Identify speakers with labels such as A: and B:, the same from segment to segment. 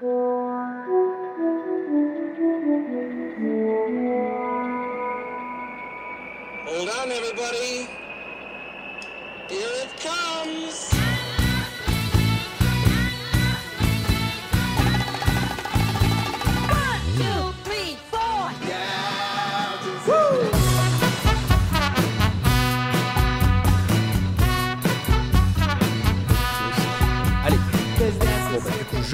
A: Hold on, everybody.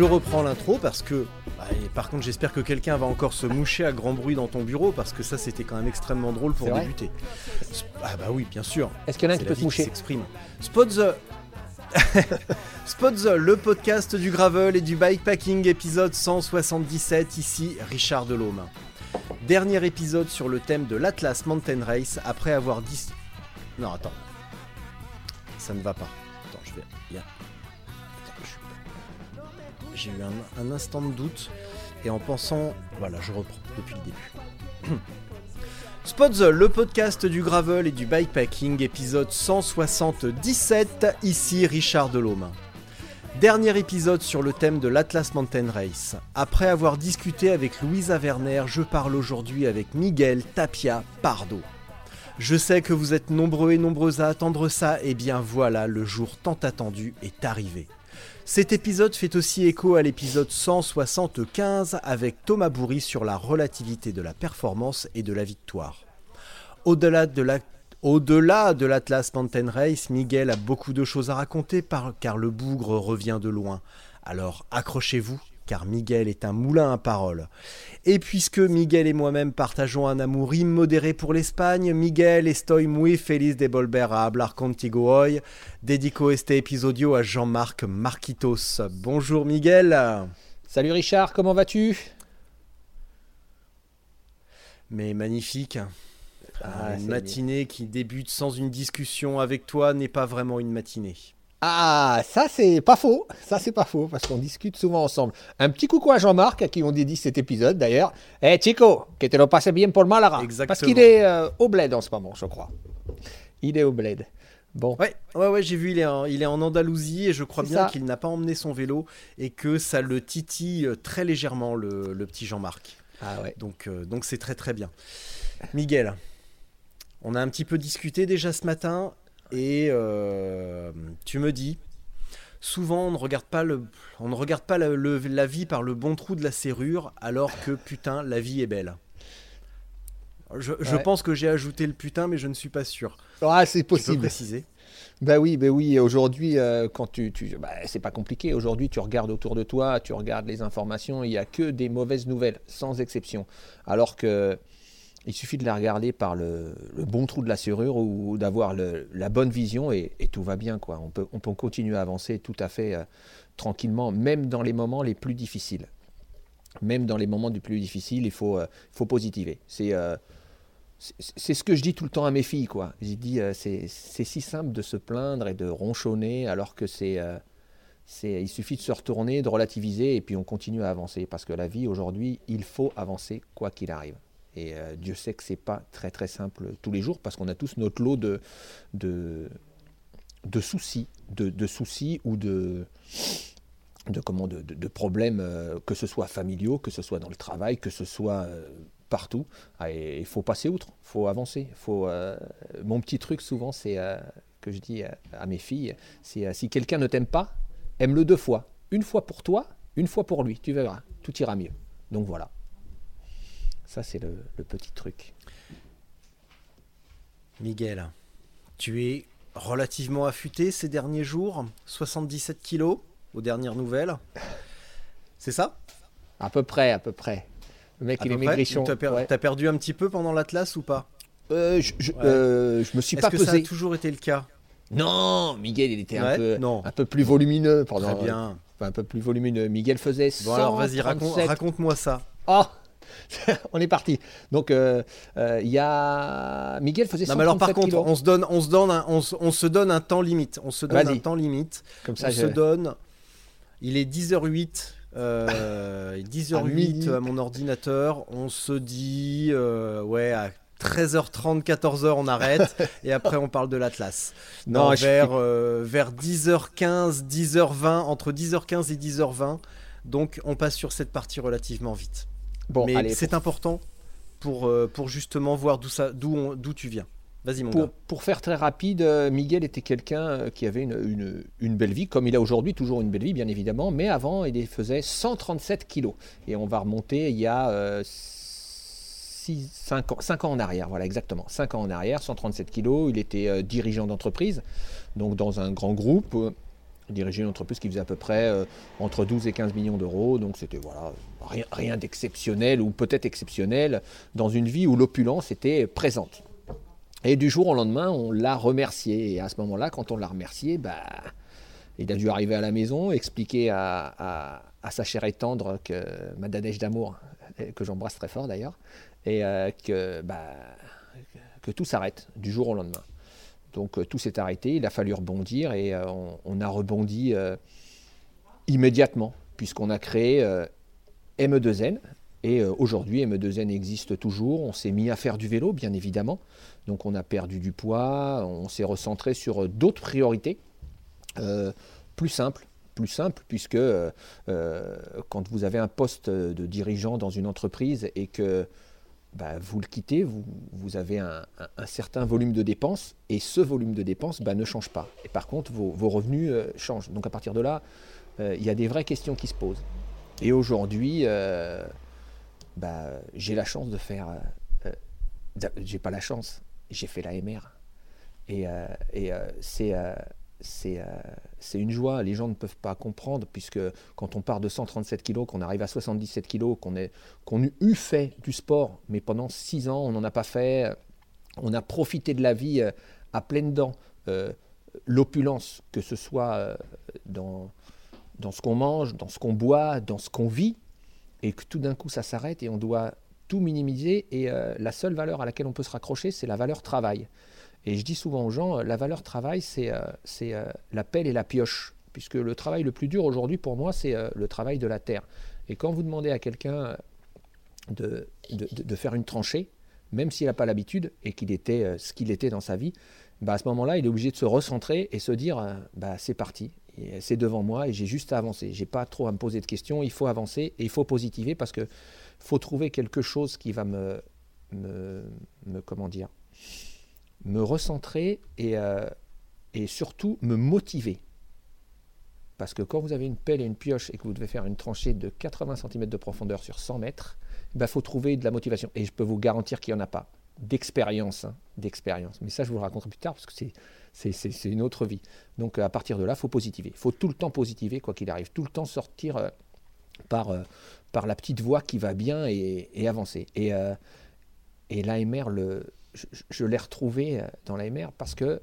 B: Je reprends l'intro parce que. bah, par contre, j'espère que quelqu'un va encore se moucher à grand bruit dans ton bureau parce que ça, c'était quand même extrêmement drôle pour débuter. Ah bah oui, bien sûr.
C: Est-ce qu'il y en a un qui peut se moucher
B: s'exprime. Spot the... Spot the, le podcast du gravel et du bikepacking, épisode 177, ici Richard Delhomme. Dernier épisode sur le thème de l'Atlas Mountain Race après avoir dit... Non, attends. Ça ne va pas. J'ai eu un, instant de doute et en pensant... Voilà, je reprends depuis le début. Spot the, le podcast du gravel et du bikepacking, épisode 177, ici Richard Delhomme. Dernier épisode sur le thème de l'Atlas Mountain Race. Après avoir discuté avec Louisa Werner, je parle aujourd'hui avec Miguel Tapia Pardo. Je sais que vous êtes nombreux et nombreuses à attendre ça, et bien voilà, le jour tant attendu est arrivé. Cet épisode fait aussi écho à l'épisode 175 avec Thomas Bourri sur la relativité de la performance et de la victoire. Au-delà de l'Atlas Mountain Race, Miguel a beaucoup de choses à raconter car le bougre revient de loin. Alors accrochez-vous, car Miguel est un moulin à paroles. Et puisque Miguel et moi-même partageons un amour immodéré pour l'Espagne, Miguel estoy muy feliz de volver a hablar contigo hoy. Dedico este episodio à Jean-Marc Marquitos. Bonjour Miguel.
C: Salut Richard, comment vas-tu?
B: Mais magnifique.
C: Ah,
B: une matinée qui débute sans une discussion avec toi n'est pas vraiment une matinée.
C: Ah, ça c'est pas faux, ça c'est pas faux, parce qu'on discute souvent ensemble. Un petit coucou à Jean-Marc, à qui on dédie cet épisode d'ailleurs. Eh Chico, que te lo pases bien pour Malaga.
B: Exactement.
C: Parce qu'il est euh, au bled en ce moment, je crois. Il est au bled. Bon,
B: Ouais, ouais, ouais, j'ai vu, il est, en, il est en Andalousie et je crois bien qu'il n'a pas emmené son vélo et que ça le titille euh, très légèrement, le, le petit Jean-Marc.
C: ah ouais.
B: Donc, euh, donc c'est très très bien. Miguel, on a un petit peu discuté déjà ce matin et euh, tu me dis, souvent on ne regarde pas, le, on ne regarde pas le- le- la vie par le bon trou de la serrure alors que putain, la vie est belle. Je, je
C: Ouais.
B: pense que j'ai ajouté le putain, mais je ne suis pas sûr.
C: Ah, c'est
B: Tu peux
C: possible.
B: préciser
C: Bah oui, bah oui. Aujourd'hui, euh, quand tu, tu bah, c'est pas compliqué. Aujourd'hui, tu regardes autour de toi, tu regardes les informations, il y a que des mauvaises nouvelles, sans exception. Alors que il suffit de les regarder par le, bon trou de la serrure ou d'avoir la bonne vision et, tout va bien, quoi. On peut, on peut continuer à avancer tout à fait euh, tranquillement, même dans les moments les plus difficiles. Même dans les moments les plus difficiles, il faut, euh, positiver. C'est euh, c'est- ce que je dis tout le temps à mes filles, quoi. J'ai dit, c'est si simple de se plaindre et de ronchonner, alors que c'est, il suffit de se retourner, de relativiser, et puis on continue à avancer. Parce que la vie, aujourd'hui, il faut avancer quoi qu'il arrive. Et euh, Dieu sait que c'est pas très très simple tous les jours, parce qu'on a tous notre lot de, de, soucis, de, soucis ou de, comment, de, de- problèmes, euh, que ce soit familiaux, que ce soit dans le travail, que ce soit euh, partout. Ah, il faut passer outre, il faut avancer. Faut, mon petit truc souvent, c'est que je dis à, à mes filles, c'est si quelqu'un ne t'aime pas, aime-le deux fois. Une fois pour toi, une fois pour lui. Tu verras, tout ira mieux. Donc voilà. Ça, c'est le, le petit truc.
B: Miguel, tu es relativement affûté ces derniers jours, 77 kilos aux dernières nouvelles. C'est ça?
C: À peu près, à peu près. Le mec,
B: À
C: il est maigrichon.
B: T'as per-
C: Ouais.
B: perdu un petit peu pendant l'Atlas ou pas?
C: Euh, je, je,
B: Ouais.
C: euh, je me suis
B: Est-ce
C: pas
B: que ça a
C: pesé.
B: toujours été le cas?
C: Non, Miguel, il était un, peu,
B: non.
C: un peu plus volumineux pendant.
B: Très bien.
C: Enfin, un peu plus volumineux. Miguel faisait
B: Bon alors vas-y, raconte-
C: 137
B: raconte-moi ça.
C: Oh On est parti. Donc, euh, euh, il y a. Miguel faisait
B: Non mais alors par
C: 137
B: contre,
C: kilos.
B: on se donne, on se donne, un, on, se, on se donne un temps limite. On se donne un temps limite.
C: Comme ça,
B: on se donne. Il est 10h08. euh, 10h08
C: midi.
B: à, mon ordinateur. On se dit euh, ouais à 13h30, 14h on arrête et après on parle de l'Atlas.
C: Non,
B: Non,
C: je
B: vers, euh, vers 10h15, 10h20, entre 10h15 et 10h20, Donc on passe sur cette partie relativement vite.
C: Bon,
B: Mais c'est
C: pour,
B: important pour, euh, pour justement voir d'où ça, d'où on- d'où tu viens. Vas-y mon
C: pour,
B: gars.
C: pour faire très rapide, euh, Miguel était quelqu'un euh, qui avait une, une- une belle vie, comme il a aujourd'hui toujours une belle vie, bien évidemment, mais avant, il faisait 137 kilos. Et on va remonter il y a 5 ans, ans en arrière, voilà exactement. 5 ans en arrière, 137 kilos, il était euh, dirigeant d'entreprise, donc dans un grand groupe. Dirigeait une entreprise qui faisait à peu près euh, entre 12 et 15 millions d'euros, donc c'était voilà, rien, d'exceptionnel ou peut-être exceptionnel dans une vie où l'opulence était présente. Et du jour au lendemain, on l'a remercié. Et à ce moment-là, quand on l'a remercié, bah, il a dû arriver à la maison, expliquer à, sa chère et tendre que ma Dadèche d'amour, que j'embrasse très fort d'ailleurs, et euh, que, bah, que tout s'arrête du jour au lendemain. Donc euh, tout s'est arrêté, il a fallu rebondir et euh, on, a rebondi euh, immédiatement, puisqu'on a créé euh, ME2N. Et aujourd'hui, ME2N existe toujours. On s'est mis à faire du vélo, bien évidemment. Donc on a perdu du poids, on s'est recentré sur d'autres priorités, plus simples, plus simples, puisque quand vous avez un poste de dirigeant dans une entreprise et que bah, vous le quittez, vous, avez un, certain volume de dépenses, et ce volume de dépenses bah, ne change pas. Et par contre, vos, revenus euh, changent. Donc à partir de là, euh, il y a des vraies questions qui se posent. Et aujourd'hui, euh, bah, j'ai la chance de faire... j'ai pas la chance, j'ai fait la MR. Et, et, c'est c'est euh, c'est une joie. Les gens ne peuvent pas comprendre, puisque quand on part de 137 kilos, qu'on arrive à 77 kilos, qu'on qu'on eut fait du sport, mais pendant 6 ans, on n'en a pas fait. On a profité de la vie euh, à pleines dents. Euh, L'opulence, que ce soit euh, dans, ce qu'on mange, dans ce qu'on boit, dans ce qu'on vit, et que tout d'un coup ça s'arrête et on doit tout minimiser. Et euh, la seule valeur à laquelle on peut se raccrocher, c'est la valeur travail. Et je dis souvent aux gens, euh, la valeur travail, c'est euh, euh, la pelle et la pioche. Puisque le travail le plus dur aujourd'hui pour moi, c'est le travail de la terre. Et quand vous demandez à quelqu'un de, de, de- faire une tranchée, même s'il n'a pas l'habitude et qu'il était ce qu'il était dans sa vie, bah à ce moment-là, il est obligé de se recentrer et se dire bah, c'est parti, c'est devant moi et j'ai juste à avancer. J'ai pas trop à me poser de questions, il faut avancer et il faut positiver parce que faut trouver quelque chose qui va me, me, me- comment dire, me recentrer et, euh, et surtout me motiver. Parce que quand vous avez une pelle et une pioche et que vous devez faire une tranchée de 80 cm de profondeur sur 100 mètres, il bah, faut trouver de la motivation. Et je peux vous garantir qu'il n'y en a pas. D'expérience, hein, d'expérience. Mais ça, je vous le raconterai plus tard parce que c'est, une autre vie. Donc à partir de là, il faut positiver. Il faut tout le temps positiver, quoi qu'il arrive. Tout le temps sortir euh, par, euh, par la petite voie qui va bien et, et avancer. Et, euh, et l'AMR, le, je, l'ai retrouvé euh, dans l'AMR parce que,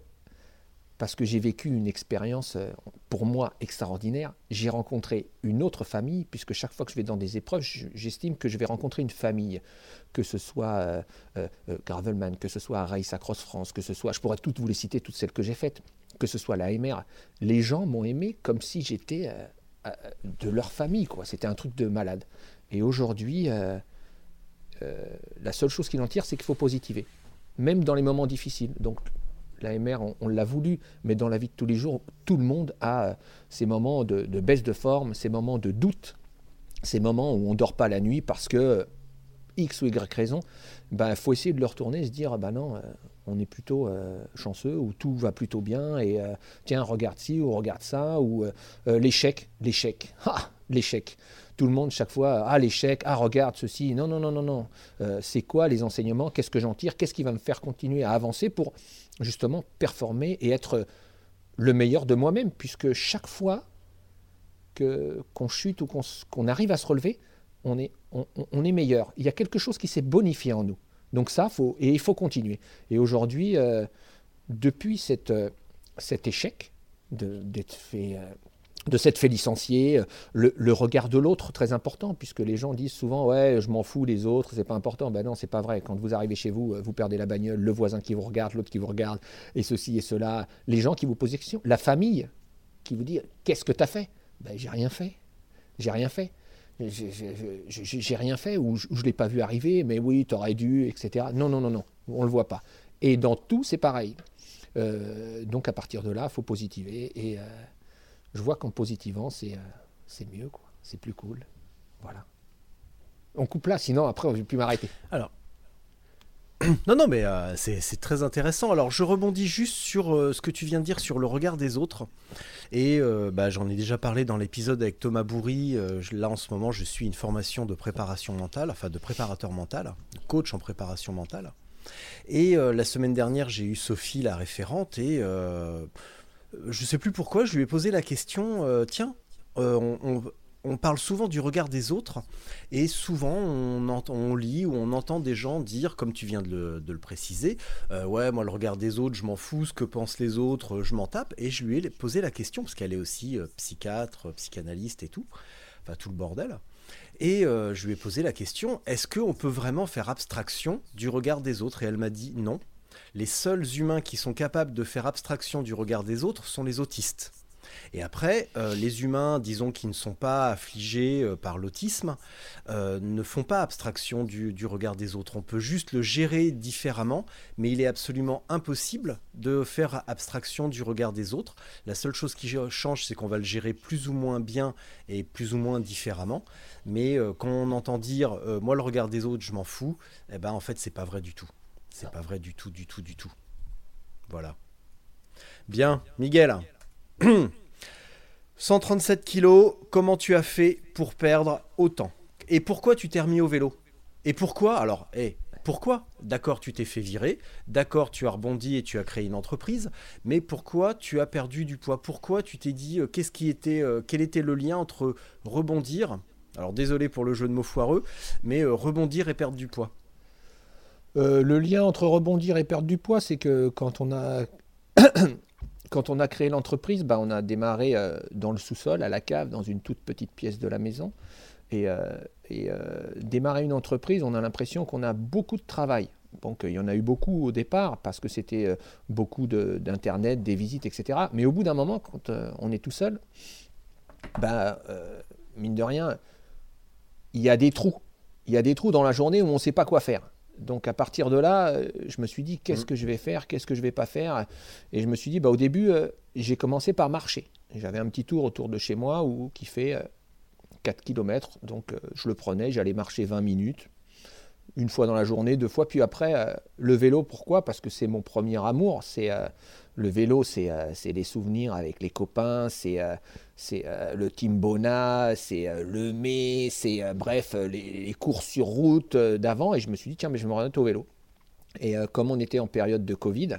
C: parce que j'ai vécu une expérience, euh, pour moi, extraordinaire. J'ai rencontré une autre famille, puisque chaque fois que je vais dans des épreuves, je- j'estime que je vais rencontrer une famille, que ce soit euh, euh, Gravelman, que ce soit Race Cross France, que ce soit, je pourrais toutes vous les citer, toutes celles que j'ai faites, que ce soit l'AMR. Les gens m'ont aimé comme si j'étais de leur famille, quoi. C'était un truc de malade. Et aujourd'hui, la seule chose qu'il en tire, c'est qu'il faut positiver, même dans les moments difficiles. Donc, l'AMR, on, l'a voulu, mais dans la vie de tous les jours, tout le monde a euh, ces moments de, baisse de forme, ces moments de doute, ces moments où on ne dort pas la nuit parce que euh, X ou Y raison, il ben, faut essayer de le retourner et se dire, ben non, euh, on est plutôt chanceux, ou tout va plutôt bien, et tiens, regarde ci ou regarde ça, ou l'échec, l'échec, ah, l'échec. Tout le monde, chaque fois, ah, l'échec, ah, regarde ceci. Non, non, non, non, non. Euh, c'est quoi les enseignements? Qu'est-ce que j'en tire? Qu'est-ce qui va me faire continuer à avancer pour justement performer et être le meilleur de moi-même? Puisque chaque fois que, qu'on chute ou qu'on, arrive à se relever, on est, on, est meilleur. Il y a quelque chose qui s'est bonifié en nous. Donc ça, faut, et il faut continuer. Et aujourd'hui, euh, depuis cette, euh, cet échec de, d'être fait, de s'être fait licencier, euh, le, regard de l'autre très important, puisque les gens disent souvent ouais, je m'en fous les autres, c'est pas important. Ben non, c'est pas vrai. Quand vous arrivez chez vous, euh, vous perdez la bagnole, le voisin qui vous regarde, l'autre qui vous regarde, et ceci et cela, les gens qui vous posent des questions, la famille qui vous dit qu'est-ce que tu as fait? Ben j'ai rien fait, j'ai rien fait. J'ai- rien fait ou je ne l'ai pas vu arriver, mais oui, tu aurais dû, etc. Non, non, non, non, on le voit pas. Et dans tout, c'est pareil. Euh, donc à partir de là, faut positiver. Et je vois qu'en positivant, c'est euh, mieux. C'est plus cool. Voilà. On coupe là, sinon après on ne plus m'arrêter.
B: Alors. Non, non, mais euh, c'est très intéressant. Alors, je rebondis juste sur euh, ce que tu viens de dire sur le regard des autres. Et euh, bah, j'en ai déjà parlé dans l'épisode avec Thomas Bourri. Là, en ce moment, je suis une formation de préparation mentale, enfin de préparateur mental, coach en préparation mentale. Et la semaine dernière, j'ai eu Sophie, la référente, et je sais plus pourquoi, je lui ai posé la question euh, tiens, euh, on, parle souvent du regard des autres, et souvent on, entend, on lit ou on entend des gens dire, comme tu viens de le, préciser, euh, ouais, moi le regard des autres, je m'en fous, ce que pensent les autres, je m'en tape. Et je lui ai posé la question, parce qu'elle est aussi psychiatre, psychanalyste et tout, enfin tout le bordel. Et je lui ai posé la question, est-ce qu'on peut vraiment faire abstraction du regard des autres? Et elle m'a dit non. Les seuls humains qui sont capables de faire abstraction du regard des autres sont les autistes. Et après, euh, les humains, disons, qui ne sont pas affligés euh, par l'autisme, euh, ne font pas abstraction du, regard des autres. On peut juste le gérer différemment, mais il est absolument impossible de faire abstraction du regard des autres. La seule chose qui change, c'est qu'on va le gérer plus ou moins bien et plus ou moins différemment. Mais quand on entend dire moi le regard des autres, je m'en fous, eh ben en fait c'est pas vrai du tout. C'est pas vrai du tout, du tout, du tout. Voilà. Bien, Miguel. 137 kilos, comment tu as fait pour perdre autant? Et pourquoi tu t'es remis au vélo? Et pourquoi Alors, hé, pourquoi? D'accord, tu t'es fait virer, d'accord, tu as rebondi et tu as créé une entreprise, mais pourquoi tu as perdu du poids? Pourquoi tu t'es dit, euh, qu'est-ce qui était, euh, quel était le lien entre rebondir? Alors désolé pour le jeu de mots foireux, mais euh, rebondir et perdre du poids.
C: Euh, le lien entre rebondir et perdre du poids, c'est que quand on a, quand on a créé l'entreprise, bah, on a démarré euh, dans le sous-sol, à la cave, dans une toute petite pièce de la maison. Et, euh, démarrer une entreprise, on a l'impression qu'on a beaucoup de travail. Donc il y en a eu beaucoup au départ parce que c'était beaucoup d'internet, des visites, etc. Mais au bout d'un moment, quand on est tout seul, bah, mine de rien, il y a des trous. Il y a des trous dans la journée où on ne sait pas quoi faire. Donc à partir de là, euh, je me suis dit qu'est-ce
B: Mhm.
C: que je vais faire, qu'est-ce que je vais pas faire? Et je me suis dit, bah, au début, euh, j'ai commencé par marcher. J'avais un petit tour autour de chez moi où, qui fait euh, 4 km. Donc euh, je le prenais, j'allais marcher 20 minutes, une fois dans la journée, deux fois. Puis après, euh, le vélo, pourquoi? Parce que c'est mon premier amour. C'est euh, Le vélo, c'est euh, les souvenirs avec les copains, c'est euh, euh, le Timbona, c'est euh, le mai, c'est euh, bref, euh, les, courses sur route euh, d'avant. Et je me suis dit, tiens, mais je me remettre au vélo. Et euh, comme on était en période de Covid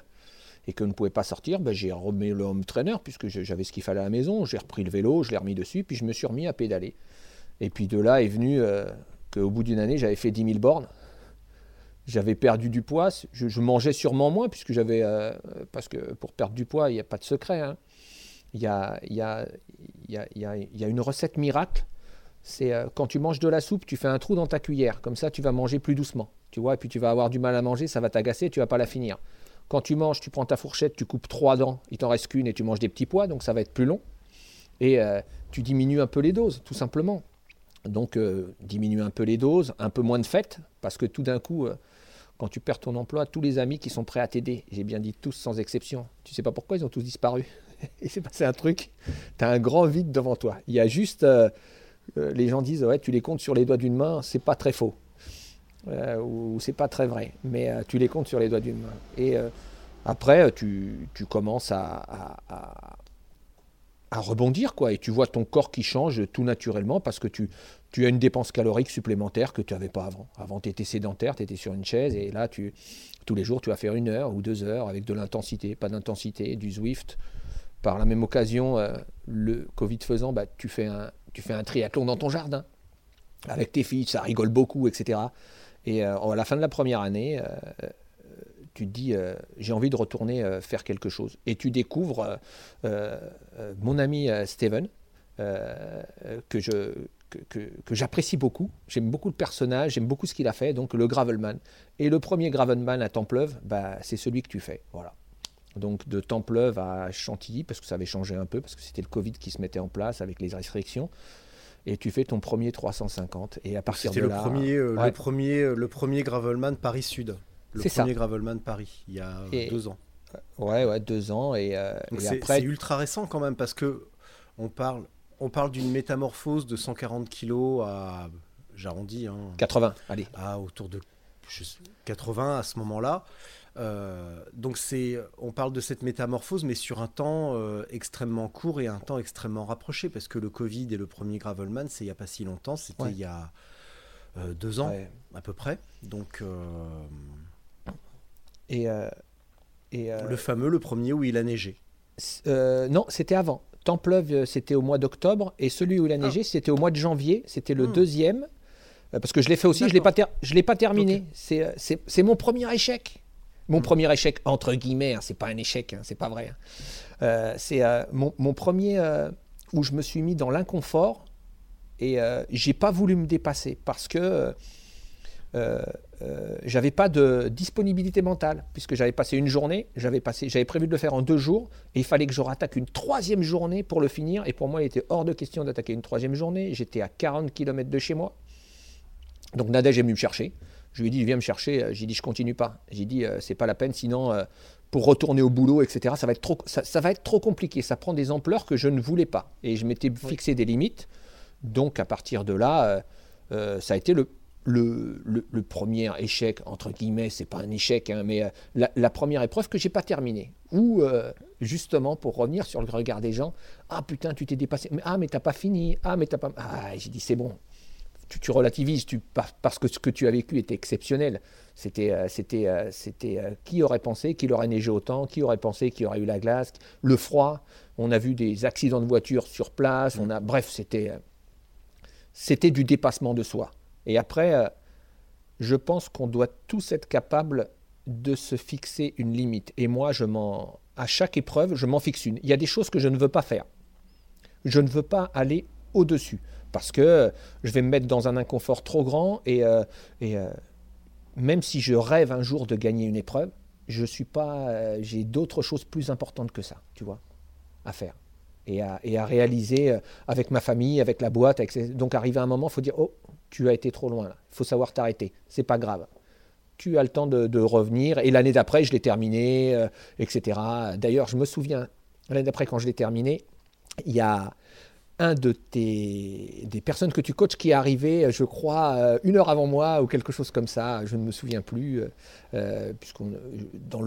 C: et que ne pouvait pas sortir, ben, j'ai remis le home trainer puisque je- j'avais ce qu'il fallait à la maison. J'ai repris le vélo, je l'ai remis dessus, puis je me suis remis à pédaler. Et puis de là est venu euh, qu'au bout d'une année, j'avais fait 10 000 bornes. J'avais perdu du poids. Je, mangeais sûrement moins puisque j'avais. euh, parce que pour perdre du poids, il n'y a pas de secret. hein. Il y, a, il y, a, il y, a, il y a- une recette miracle. C'est euh, quand tu manges de la soupe, tu fais un trou dans ta cuillère. Comme ça, tu vas manger plus doucement. Tu vois, et puis tu vas avoir du mal à manger, ça va t'agacer, tu vas pas la finir. Quand tu manges, tu prends ta fourchette, tu coupes trois dents, il t'en reste qu'une et tu manges des petits pois, donc ça va être plus long. Et euh, tu diminues un peu les doses, tout simplement. Donc, euh, diminue un peu les doses, un peu moins de fêtes, parce que tout d'un coup, quand tu perds ton emploi, tous les amis qui sont prêts à t'aider, j'ai bien dit tous sans exception, tu sais pas pourquoi ils ont tous disparu? Et c'est passé un truc, tu as un grand vide devant toi. Il y a juste, euh, euh, les gens disent, ouais, tu les comptes sur les doigts d'une main, c'est pas très faux. Euh, ou c'est pas très vrai, mais tu les comptes sur les doigts d'une main. Et après, tu, tu commences à- à rebondir, quoi, et tu vois ton corps qui change tout naturellement parce que tu, tu as une dépense calorique supplémentaire que tu n'avais pas avant. Avant, tu étais sédentaire, tu étais sur une chaise, et là, tu, tous les jours, tu vas faire une heure ou deux heures avec de l'intensité, pas d'intensité, du Zwift. Par la même occasion, euh, le Covid faisant, bah, tu, fais un, triathlon dans ton jardin avec tes filles, ça rigole beaucoup, etc. Et euh, à la fin de la première année, euh, tu te dis, j'ai envie de retourner faire quelque chose. Et tu découvres mon ami Steven, que je que, que- que j'apprécie beaucoup. J'aime beaucoup le personnage, j'aime beaucoup ce qu'il a fait, donc le Gravelman. Et le premier Gravelman à Templeuve, bah, c'est celui que tu fais. Voilà. Donc de Templeuve à Chantilly, parce que ça avait changé un peu, parce que c'était le Covid qui se mettait en place avec les restrictions. Et tu fais ton premier 350. Et à partir de
B: le
C: là.
B: premier, euh,
C: ouais.
B: le premier, euh, le premier Gravelman Paris Sud. Le
C: C'est ça.
B: premier Gravelman Paris, il y a euh,
C: Et-
B: deux ans.
C: Ouais, ouais, deux ans. Et, euh, et après,
B: c'est ultra récent quand même parce que on parle. On parle d'une métamorphose de 140 kilos à, j'arrondis, hein,
C: 80, allez.
B: à autour de je sais, 80 à ce moment-là. Euh, donc c'est, on parle de cette métamorphose, mais sur un temps euh, extrêmement court et un temps extrêmement rapproché, parce que le Covid et le premier Gravelman, c'est il n'y a pas si longtemps, c'était
C: Ouais.
B: il y a euh, deux ans
C: Ouais.
B: à peu près. Donc
C: Et, et,
B: le fameux, le premier où il a neigé.
C: non, c'était avant. Templeuve, c'était au mois d'octobre, et celui où il a neigé, c'était au mois de janvier. C'était le
B: Hmm.
C: deuxième, euh, parce que je l'ai fait aussi. Je je l'ai pas terminé. C'est, euh, c'est, mon premier échec. Mon
B: Hmm.
C: premier échec entre guillemets. Hein, c'est pas un échec, hein, c'est pas vrai. hein. Euh, c'est euh, mon, mon premier euh, où je me suis mis dans l'inconfort et j'ai pas voulu me dépasser parce que euh, euh, j'avais pas de disponibilité mentale puisque j'avais passé une journée, j'avais passé, j'avais prévu de le faire en deux jours et il fallait que je rattaque une troisième journée pour le finir et pour moi il était hors de question d'attaquer une troisième journée. J'étais à 40 km de chez moi, donc Nadège est venu me chercher. Je lui ai dit viens me chercher. J'ai dit je continue pas. J'ai dit euh, c'est pas la peine sinon euh, pour retourner au boulot etc. Ça va être trop ça, ça va être trop compliqué. Ça prend des ampleurs que je ne voulais pas et je m'étais fixé des limites. Donc à partir de là, euh, euh, ça a été le, le, le- le premier échec, entre guillemets, c'est pas un échec, hein, mais euh, la, la première épreuve que j'ai pas terminée. Où, euh, justement, pour revenir sur le regard des gens, ah putain, tu t'es dépassé, mais, ah mais t'as pas fini, ah mais t'as pas. Ah, j'ai dit c'est bon, tu, tu relativises, tu, par- parce que ce que tu as vécu était exceptionnel. C'était, euh, c'était, c'était qui aurait pensé qu'il aurait neigé autant, qui aurait pensé qu'il aurait eu la glace, le froid. On a vu des accidents de voiture sur place. On a, bref, c'était, c'était du dépassement de soi. Et après, euh, je pense qu'on doit tous être capables de se fixer une limite. Et moi, je m'en, à chaque épreuve, je m'en fixe une. Il y a des choses que je ne veux pas faire. Je ne veux pas aller au-dessus parce que euh, je vais me mettre dans un inconfort trop grand et, euh, même si je rêve un jour de gagner une épreuve, je suis pas, j'ai d'autres choses plus importantes que ça, tu vois, à faire et à, réaliser avec ma famille, avec la boîte. Donc, arrivé à un moment, il faut dire Oh, tu as été trop loin. Il faut savoir t'arrêter. C'est pas grave. Tu as le temps de, de revenir. Et l'année d'après, je l'ai terminé, euh, etc. D'ailleurs, je me souviens, l'année d'après, quand je l'ai terminé, il y a un de tes des personnes que tu coaches qui est arrivé, je crois, euh, une heure avant moi ou quelque chose comme ça. Je ne me souviens plus, euh, euh, dans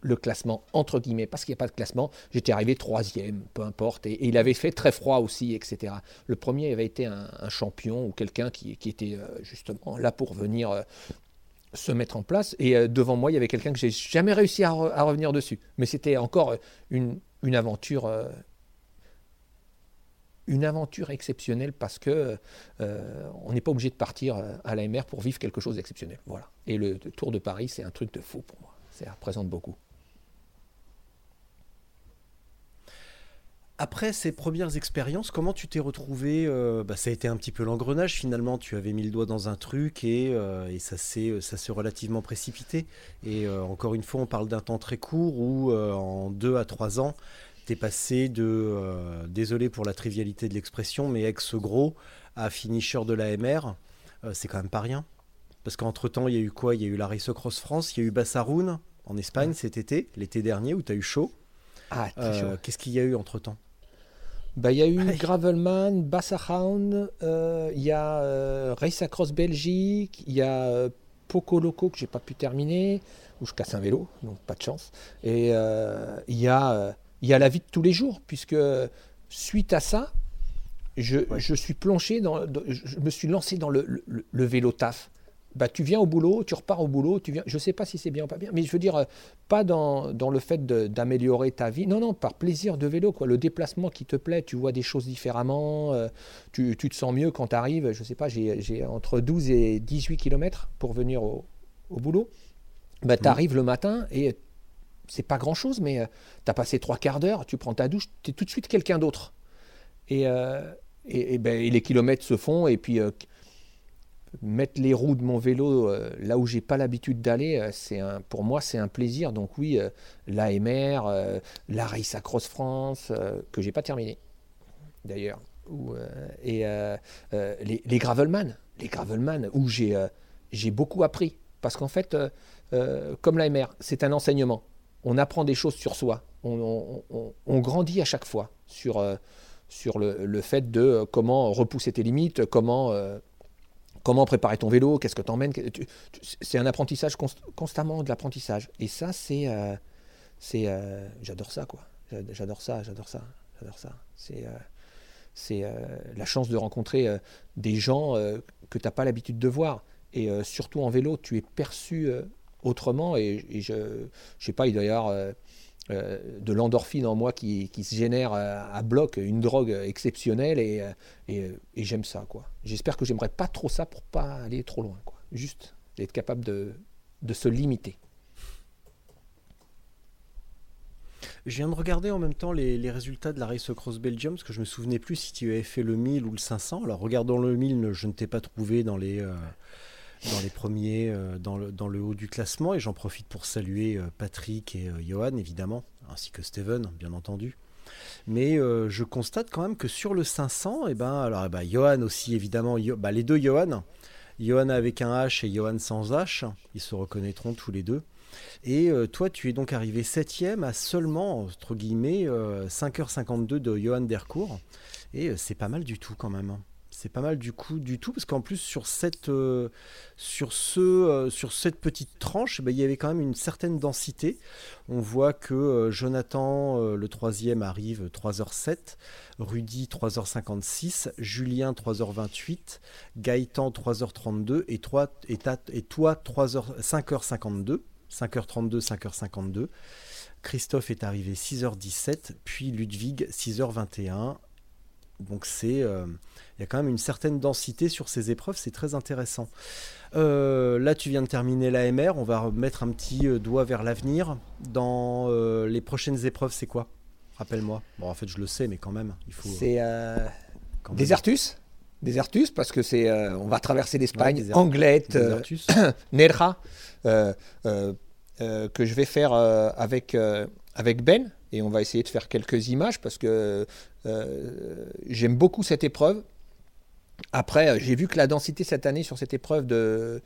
C: le classement entre guillemets, parce qu'il n'y a pas de classement, j'étais arrivé troisième, peu importe, et, il avait fait très froid aussi, etc. Le premier avait été un, champion ou quelqu'un qui, était euh, justement là pour venir euh, se mettre en place, et euh, devant moi il y avait quelqu'un que j'ai jamais réussi à, re- à revenir dessus, mais c'était encore une, aventure. euh, une aventure exceptionnelle parce que euh, on n'est pas obligé de partir euh, à la MR pour vivre quelque chose d'exceptionnel. Voilà. Et le Tour de Paris, c'est un truc de fou pour moi. Ça représente beaucoup.
B: Après ces premières expériences, comment tu t'es retrouvé euh, bah, Ça a été un petit peu l'engrenage finalement. Tu avais mis le doigt dans un truc et, ça s'est relativement précipité. Et encore une fois, on parle d'un temps très court où en deux à trois ans, t'es passé de euh, désolé pour la trivialité de l'expression, mais ex-gros à finisher de l'AMR. Euh, c'est quand même pas rien. Parce qu'entre temps, il y a eu quoi? Il y a eu la Race Cross France, il y a eu Bassaroun en Espagne cet été, l'été dernier où tu as eu chaud.
C: Ah,
B: Euh. Qu'est-ce qu'il y a eu entre temps
C: Bah, il y a eu
B: Allez.
C: Gravelman, Bassaround, euh, il y a Race Across Belgique, il y a Poco Loco que j'ai pas pu terminer, où je casse un vélo, donc pas de chance. Et euh, il y, a, il y a la vie de tous les jours, puisque suite à ça, je,
B: Ouais.
C: je suis plongé dans, dans- je me suis lancé dans le, le- le vélo taf. Bah, tu viens au boulot, tu repars au boulot, tu viens. Je sais pas si c'est bien ou pas bien, mais je veux dire, euh, pas dans, dans le fait d'améliorer ta vie. Non, non, par plaisir de vélo, quoi. Le déplacement qui te plaît, tu vois des choses différemment, euh, tu, tu te sens mieux quand tu arrives. Je sais pas, j'ai entre 12 et 18 km pour venir au, au boulot. Bah, tu arrives le matin et c'est pas grand chose, mais tu as passé trois quarts d'heure, tu prends ta douche, tu es tout de suite quelqu'un d'autre. Et, euh, et, ben, les kilomètres se font, et puis euh, mettre les roues de mon vélo euh, là où j'ai pas l'habitude d'aller, euh, c'est un, pour moi c'est un plaisir. Donc oui, euh, l'AMR, euh, la Race Across France, euh, que j'ai pas terminé d'ailleurs, euh, et euh, euh, les, les Gravelman, les Gravelman où j'ai euh, j'ai beaucoup appris. Parce qu'en fait, euh, euh, comme l'AMR, c'est un enseignement. On apprend des choses sur soi. On, grandit à chaque fois sur, euh, le, fait de euh, comment repousser tes limites, comment, euh, comment préparer ton vélo, qu'est-ce que t'emmènes. C'est un apprentissage const- constamment de l'apprentissage. Et ça, c'est. j'adore ça, quoi. J'ad- J'adore ça, j'adore ça, j'adore ça. C'est. c'est la chance de rencontrer des gens que tu n'as pas l'habitude de voir. Et surtout en vélo, tu es perçu autrement. Et, je ne sais pas, il doit y avoir euh, euh, de l'endorphine en moi qui, se génère euh, à bloc, une drogue exceptionnelle. Et, euh, et, j'aime ça. quoi. J'espère que j'aimerais pas trop ça pour pas aller trop loin. Quoi. Juste être capable de, se limiter.
B: Je viens de regarder en même temps les, résultats de la Race Across Belgium, parce que je me souvenais plus si tu avais fait le 1000 ou le 500. Alors, regardant le 1000, je ne t'ai pas trouvé dans les, dans les premiers, euh, dans, le, haut du classement, et j'en profite pour saluer euh, Patrick et euh, Johan, évidemment, ainsi que Steven, bien entendu. Mais je constate quand même que sur le 500, eh ben, alors, eh ben, Johan aussi, évidemment, bah, les deux Johan, Johan avec un H et Johan sans H, ils se reconnaîtront tous les deux. Et toi, tu es donc arrivé septième à seulement, entre guillemets, euh, 5h52 de Johan Dercourt. Et c'est pas mal du tout quand même. C'est pas mal du coup du tout parce qu'en plus sur cette euh, ce euh, sur cette petite tranche, bah, il y avait quand même une certaine densité. On voit que euh, Jonathan le troisième arrive 3h07, Rudy 3h56, Julien 3h28, Gaëtan 3h32 et toi et, toi 3h 5h52. 5h32, 5h52. Christophe est arrivé 6h17, puis Ludwig 6h21. Donc c'est, euh, il y a quand même une certaine densité sur ces épreuves, c'est très intéressant. Euh, là, tu viens de terminer l'AMR, on va remettre un petit euh, doigt vers l'avenir. Dans les prochaines épreuves, c'est quoi? Rappelle-moi. Bon, en fait, je le sais, mais quand même, il faut.
C: C'est Desertus. Desertus, parce que c'est, euh, on va traverser l'Espagne,
B: Ouais,
C: Anglette, euh,
B: Desertus.
C: Nerja, euh, que je vais faire avec, avec Ben. Et on va essayer de faire quelques images parce que euh, j'aime beaucoup cette épreuve. Après, euh, j'ai vu que la densité cette année sur cette épreuve de,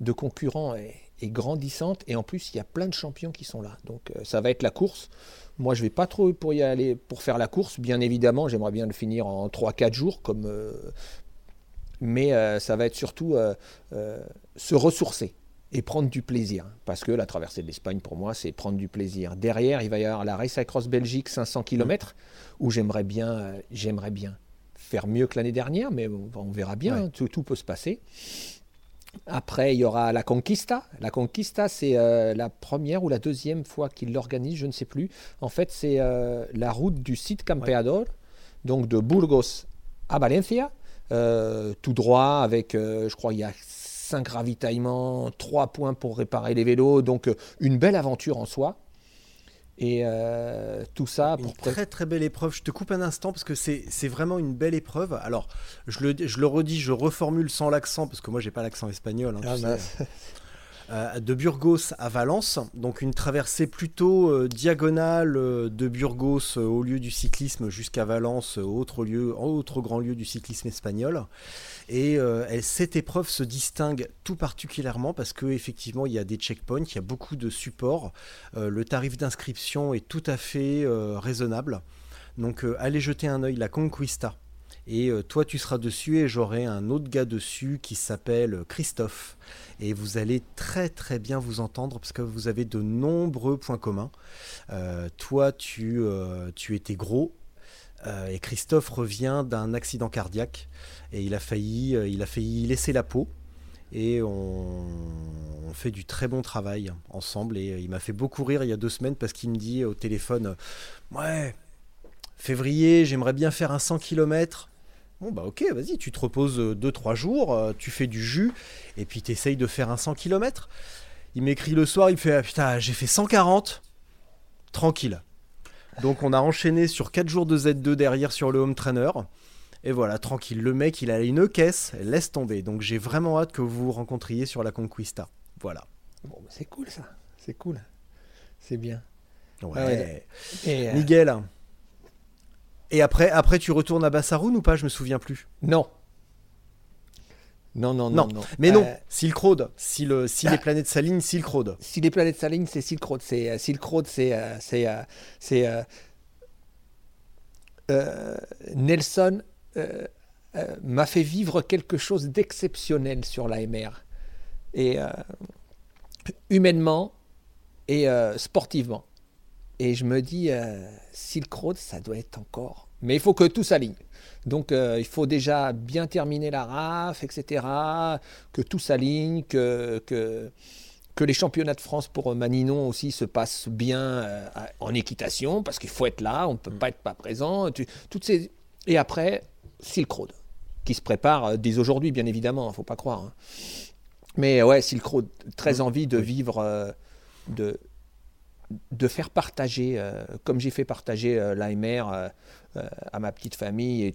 C: de concurrents est, grandissante. Et en plus, il y a plein de champions qui sont là. Donc euh, ça va être la course. Moi, je vais pas trop pour y aller pour faire la course. Bien évidemment, j'aimerais bien le finir en 3-4 jours. Comme, mais ça va être surtout se ressourcer et prendre du plaisir. Parce que la traversée de l'Espagne, pour moi, c'est prendre du plaisir. Derrière, il va y avoir la Race Across Belgique 500 km, où j'aimerais bien, euh, j'aimerais bien faire mieux que l'année dernière, mais on, on verra bien,
B: Ouais.
C: hein, tout, tout peut se passer. Après, il y aura la Conquista. La Conquista, c'est euh, la première ou la deuxième fois qu'il l'organise, je ne sais plus. En fait, c'est euh, la route du site Campeador, donc de Burgos à Valencia, euh, tout droit, avec, je crois, il y a cinq ravitaillements, trois points pour réparer les vélos, donc euh, une belle aventure en soi. Et euh, tout ça pour
B: très très belle épreuve. Je te coupe un instant parce que c'est vraiment une belle épreuve. Alors, je le, je le redis, je reformule sans l'accent parce que moi j'ai pas l'accent espagnol. hein,
C: Ah,
B: de Burgos à Valence, donc une traversée plutôt euh, diagonale euh, de Burgos euh, au lieu du cyclisme jusqu'à Valence, euh, autre lieu, autre grand lieu du cyclisme espagnol. Et euh, cette épreuve se distingue tout particulièrement parce que effectivement il y a des checkpoints, il y a beaucoup de supports. Euh, le tarif d'inscription est tout à fait euh, raisonnable. Donc euh, allez jeter un œil la Conquista. Et euh, toi tu seras dessus et j'aurai un autre gars dessus qui s'appelle Christophe et vous allez très très bien vous entendre parce que vous avez de nombreux points communs. Euh, toi, tu, euh, tu étais gros euh, et Christophe revient d'un accident cardiaque et il a failli, il a failli laisser la peau. Et on, on fait du très bon travail ensemble. Et il m'a fait beaucoup rire il y a deux semaines parce qu'il me dit au téléphone Ouais, février, j'aimerais bien faire un 100 km. Bon, bah ok, vas-y, tu te reposes 2-3 jours, euh, tu fais du jus et puis tu essayes de faire un 100 km. Il m'écrit le soir, il me fait ah, Putain, j'ai fait 140. Tranquille. Donc on a enchaîné sur 4 jours de Z2 derrière sur le home trainer. Et voilà, tranquille. Le mec, il a une caisse, laisse tomber. Donc j'ai vraiment hâte que vous vous rencontriez sur la Conquista. Voilà.
C: Bon, c'est cool ça, c'est cool, c'est bien.
B: Ouais.
C: Ah ouais. Et, euh,
B: Miguel. Et après, après, tu retournes à Bassaroun ou pas? Je me souviens plus.
C: non. Non, non,
B: Non,
C: non, non.
B: Mais non,
C: Euh,
B: Silk Road. Si, le, si les planètes s'alignent, Silk Road.
C: si les planètes s'alignent, c'est Silk Road. C'est euh, Silk Road, c'est euh, c'est c'est euh, Nelson euh, m'a fait vivre quelque chose d'exceptionnel sur l'AMR. Et humainement et sportivement. Et je me dis, euh, Silk Road, ça doit être encore. Mais il faut que tout s'aligne. Donc euh, il faut déjà bien terminer la RAF, etc. Que tout s'aligne, que, que, que les championnats de France pour Maninon aussi se passent bien euh, en équitation, parce qu'il faut être là, on ne peut pas être pas présent. Tu- toutes ces... Et après, Silk Road, qui se prépare euh, dès aujourd'hui, bien évidemment, il ne faut pas croire. hein. Mais ouais, Silk Road, très envie de vivre, de, de faire partager, euh, comme j'ai fait partager euh, l'AMR euh, euh, à ma petite famille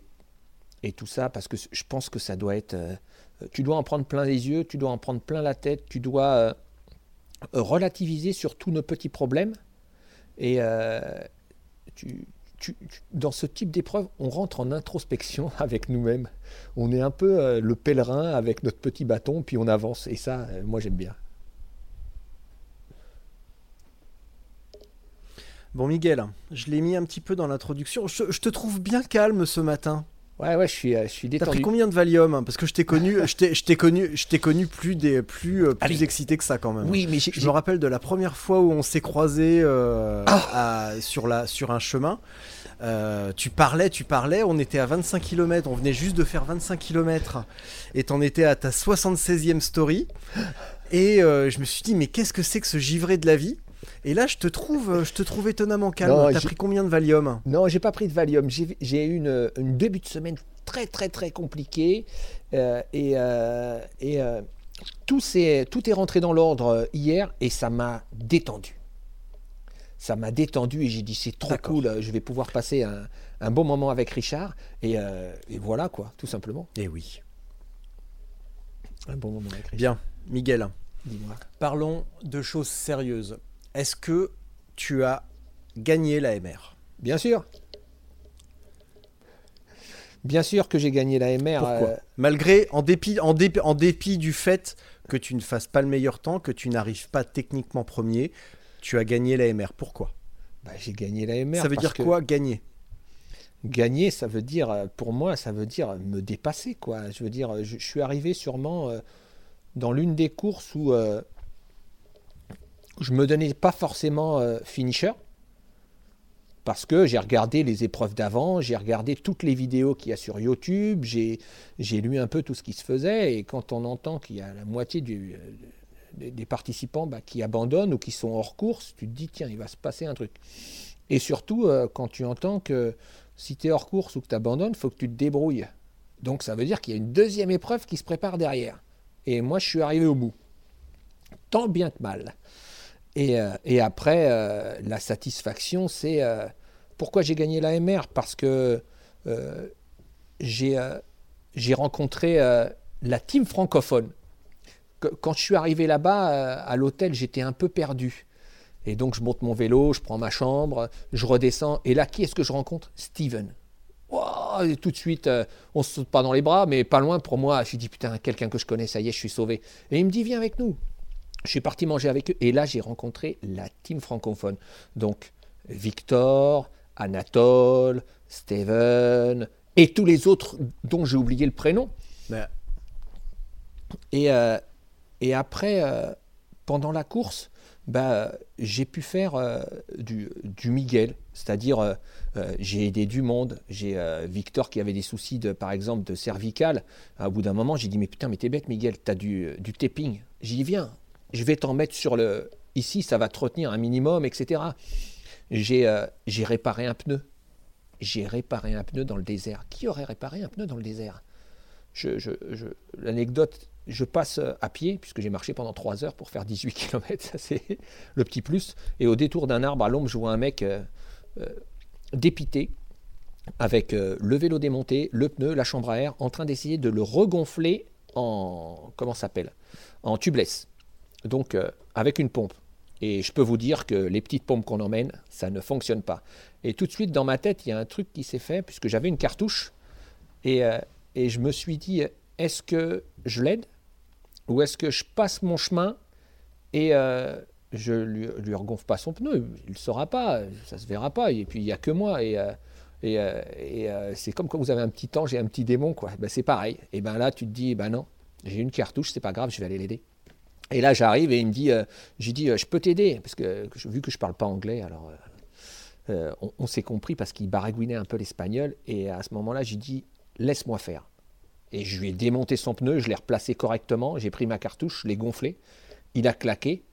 C: et, tout ça, parce que je pense que ça doit être... euh, tu dois en prendre plein les yeux, tu dois en prendre plein la tête, tu dois relativiser sur tous nos petits problèmes. Et dans ce type d'épreuve, on rentre en introspection avec nous-mêmes. On est un peu le pèlerin avec notre petit bâton, puis on avance. Et ça, moi, j'aime bien.
B: Bon, Miguel, je l'ai mis un petit peu dans l'introduction. Je, je te trouve bien calme ce matin.
C: Ouais, ouais, je suis, euh, je suis
B: T'as
C: détendu.
B: pris combien de Valium Parce que je t'ai connu, je t'ai, je t'ai connu, je t'ai connu plus des, plus, euh, plus
C: Allez.
B: excité que ça quand même.
C: Oui, mais j'ai-
B: Je me rappelle de la première fois où on s'est croisés euh,
C: Ah.
B: à- sur, la, sur un chemin. Euh, tu parlais, tu parlais, on était à 25 km, on venait juste de faire 25 km et t'en étais à ta 76e story. Et euh, je me suis dit, mais qu'est-ce que c'est que ce givré de la vie? Et là, je te trouve, je te trouve étonnamment calme. T'as pris combien de Valium?
C: Non, j'ai pas pris de Valium. J'ai eu une, une début de semaine très très très compliqué euh, et, euh, et euh, tout, s'est- tout est rentré dans l'ordre hier et ça m'a détendu. Ça m'a détendu et j'ai dit c'est trop cool, je vais pouvoir passer un, un bon moment avec Richard et, et voilà quoi, tout simplement.
B: Eh oui.
C: Un bon moment avec Richard.
B: Bien, Miguel.
C: Dis-moi.
B: Parlons de choses sérieuses. Est-ce que tu as gagné la MR
C: Bien sûr. Bien sûr que j'ai gagné la MR.
B: Pourquoi?
C: euh,
B: Malgré, en dépit, en, dépit, en dépit du fait que tu ne fasses pas le meilleur temps, que tu n'arrives pas techniquement premier, tu as gagné la MR. Pourquoi?
C: Bah, j'ai gagné la MR.
B: Ça veut
C: parce
B: dire
C: que-
B: quoi, gagner?
C: Gagner, ça veut dire, euh, pour moi, ça veut dire me dépasser, quoi. Je veux dire, je, je suis arrivé sûrement euh, dans l'une des courses où euh, je me donnais pas forcément euh, finisher, parce que j'ai regardé les épreuves d'avant, j'ai regardé toutes les vidéos qu'il y a sur YouTube, j'ai lu un peu tout ce qui se faisait, et quand on entend qu'il y a la moitié euh, des, des participants bah, qui abandonnent ou qui sont hors course, tu te dis, tiens, il va se passer un truc. Et surtout, euh, quand tu entends que si tu es hors course ou que tu abandonnes, il faut que tu te débrouilles. Donc ça veut dire qu'il y a une deuxième épreuve qui se prépare derrière. Et moi, je suis arrivé au bout. Tant bien que mal. Et, euh, et après, euh, la satisfaction, c'est euh, pourquoi j'ai gagné la MR Parce que j'ai rencontré la team francophone. Quand je suis arrivé là-bas, à l'hôtel, j'étais un peu perdu. Et donc, je monte mon vélo, je prends ma chambre, je redescends. Et là, qui est-ce que je rencontre? Steven. Et tout de suite, on se saute pas dans les bras, mais pas loin pour moi. Je me dis, putain, quelqu'un que je connais, ça y est, je suis sauvé. Et il me dit, viens avec nous. Je suis parti manger avec eux. Et là, j'ai rencontré la team francophone. Donc, Victor, Anatole, Steven, et tous les autres dont j'ai oublié le prénom. Et, euh, et après, euh, pendant la course, bah, j'ai pu faire euh, du, du Miguel, c'est-à-dire j'ai aidé du monde. J'ai Victor qui avait des soucis, de, par exemple, de cervical. Au bout d'un moment, j'ai dit Mais putain, mais t'es bête, Miguel, t'as du, du taping. Dit Viens, je vais t'en mettre sur le. Ici, ça va te retenir un minimum, etc. J'ai euh, j'ai réparé un pneu. J'ai réparé un pneu dans le désert. Qui aurait réparé un pneu dans le désert? L'anecdote, je passe euh, à pied, puisque j'ai marché pendant 3 heures pour faire 18 km, ça c'est le petit plus. Et au détour d'un arbre à l'ombre, je vois un mec euh, dépité, avec le vélo démonté, le pneu, la chambre à air, en train d'essayer de le regonfler en. Comment s'appelle? En tubeless. Donc euh, avec une pompe. Et je peux vous dire que les petites pompes qu'on emmène, ça ne fonctionne pas. Et tout de suite, dans ma tête, il y a un truc qui s'est fait, puisque j'avais une cartouche. Et, euh, et je me suis dit, est-ce que je l'aide Ou est-ce que je passe mon chemin et euh, je lui, lui regonfle pas son pneu? Il ne saura pas, ça se verra pas. Et puis, il n'y a que moi. Et, Et, c'est comme quand vous avez un petit ange et un petit démon, quoi. Ben, c'est pareil. Et ben là, tu te dis, ben non, j'ai une cartouche, c'est pas grave, je vais aller l'aider. Et là, j'arrive et il me dit, euh, j'ai dit, je peux t'aider, parce que vu que je parle pas anglais, alors on, on s'est compris parce qu'il baragouinait un peu l'espagnol. Et à ce moment-là, j'ai dit, laisse-moi faire. Et je lui ai démonté son pneu, je l'ai replacé correctement, j'ai pris ma cartouche, je l'ai gonflé, il a claqué.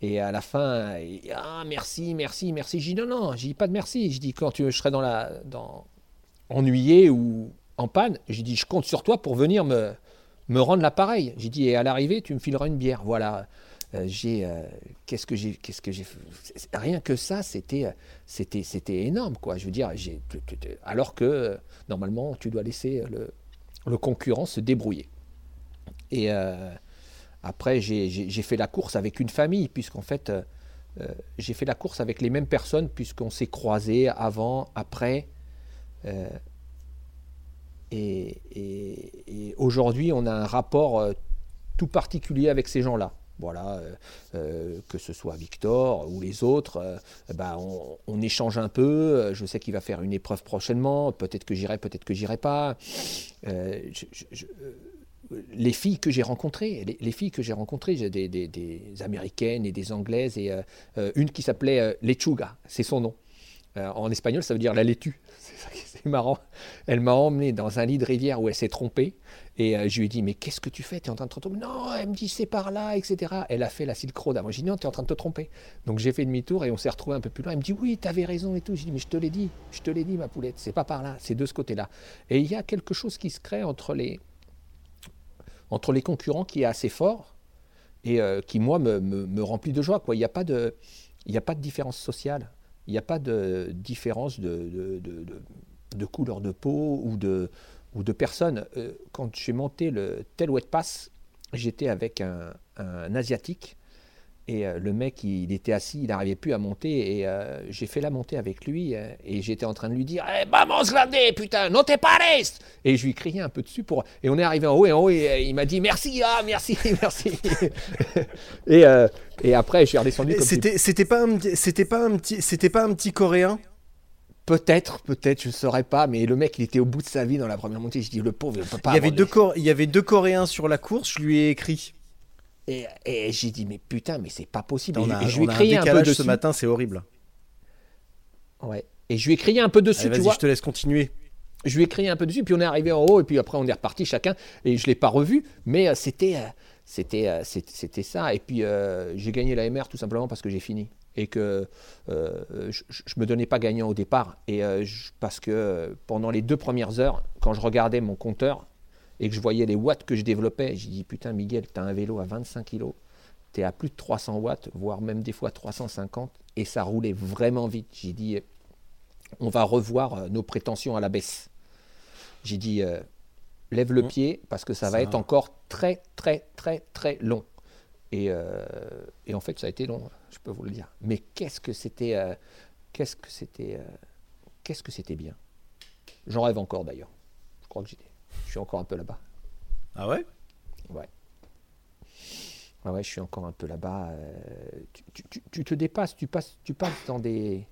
C: Et à la fin, il dit, ah merci, merci, merci. J'ai dit non, non, j'ai dit pas de merci. Je dis quand tu, je serai dans la, dans, ennuyé ou en panne, j'ai dit je compte sur toi pour venir me, me rendre l'appareil. J'ai dit et à l'arrivée tu me fileras une bière. Voilà. Euh, j'ai euh, qu'est-ce que j'ai qu'est-ce que j'ai rien que ça c'était c'était énorme quoi. Je veux dire alors que normalement tu dois laisser le concurrent se débrouiller. Et euh, après, j'ai fait la course avec une famille, puisqu'en fait, euh, euh, j'ai fait la course avec les mêmes personnes, puisqu'on s'est croisés avant, après. Et, aujourd'hui, on a un rapport tout particulier avec ces gens-là. Voilà, euh, euh, que ce soit Victor ou les autres, euh, bah, on, échange un peu. Je sais qu'il va faire une épreuve prochainement. Peut-être que j'irai, peut-être que j'irai pas. les filles que j'ai rencontrées, les, filles que j'ai rencontrées, j'ai des, américaines et des anglaises et une qui s'appelait Lechuga, c'est son nom. en espagnol, ça veut dire la laitue. C'est marrant. Elle m'a emmené dans un lit de rivière où elle s'est trompée. Et euh, je lui ai dit, mais qu'est-ce que tu fais? Tu es en train de te tromper? Non, elle me dit, c'est par là, etc. Elle a fait la Silk Road. Moi, j'ai dit, non, tu es en train de te tromper. Donc j'ai fait demi-tour et on s'est retrouvé un peu plus loin. Elle me dit, oui, tu avais raison et tout. J'ai dit, mais je te l'ai dit, je te l'ai dit, ma poulette, c'est pas par là, c'est de ce côté-là. Et il y a quelque chose qui se crée entre les, entre les concurrents qui est assez fort et euh, qui, moi, me, remplit de joie. Quoi. Il n'y a, il a pas de différence sociale. Il n'y a pas de différence de, de, de couleur de peau ou de, ou de personnes. Euh, quand j'ai monté le Tel Wet Pass, j'étais avec un, Asiatique. Et euh, le mec, il, était assis, il n'arrivait plus à monter. Et euh, j'ai fait la montée avec lui. et j'étais en train de lui dire Eh, vamos grande, putain, no te pares Et je lui criais un peu dessus. pour Et on est arrivé en haut. Et en haut, et, il m'a dit Merci, ah, merci, merci. et, et après, je suis redescendu.
B: C'était, pas un, pas un petit, pas un petit coréen?
C: Peut-être, peut-être, je ne saurais pas, mais le mec, il était au bout de sa vie dans la première montée. Je dis, le pauvre, il peut pas.
B: Il y, avait deux il y avait deux Coréens sur la course, je lui ai écrit.
C: Et, j'ai dit, mais putain, mais c'est pas possible.
B: On a, je lui ai crié un, peu dessus. ce matin, c'est horrible.
C: Ouais. Et je lui ai crié un peu dessus.
B: Vas-y, je te laisse continuer.
C: Je lui ai crié un peu dessus, puis on est arrivé en haut, et puis après on est reparti chacun, et je l'ai pas revu, mais euh, c'était, euh, c'était, euh, c'était ça. Et puis j'ai gagné la MR tout simplement parce que j'ai fini et que euh, je ne me donnais pas gagnant au départ. Et, euh, parce que pendant les deux premières heures, quand je regardais mon compteur et que je voyais les watts que je développais, j'ai dit Putain, Miguel, tu as un vélo à 25 kg, tu es à plus de 300 watts, voire même des fois 350, et ça roulait vraiment vite. J'ai dit On va revoir euh, nos prétentions à la baisse. J'ai dit Lève le mmh. pied parce que ça, va être encore très, très, très, très long. Et, et en fait, ça a été long je peux vous le dire. Mais qu'est-ce que c'était, euh, qu'est-ce que c'était, euh, qu'est-ce que c'était bien. J'en rêve encore d'ailleurs. Je crois que j'étais, je suis encore un peu là-bas.
B: Ah ouais?
C: Ouais. Ah ouais, je suis encore un peu là-bas. Euh, tu, te dépasses, tu passes, tu passes dans des,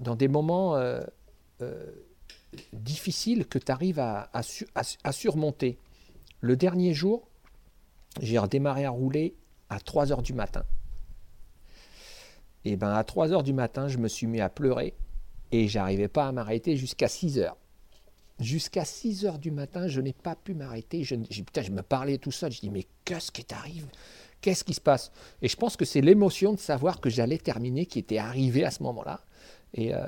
C: dans des moments difficiles que tu arrives à, à, surmonter. Le dernier jour, j'ai redémarré à rouler à 3 heures du matin. Et ben à 3 heures du matin, je me suis mis à pleurer et j'arrivais pas à m'arrêter jusqu'à 6 heures. Jusqu'à 6 heures du matin, je n'ai pas pu m'arrêter. Je, putain, je me parlais tout seul. Je dis, mais qu'est-ce qui t'arrive? Qu'est-ce qui se passe? Et je pense que c'est l'émotion de savoir que j'allais terminer qui était arrivée à ce moment-là. Et euh,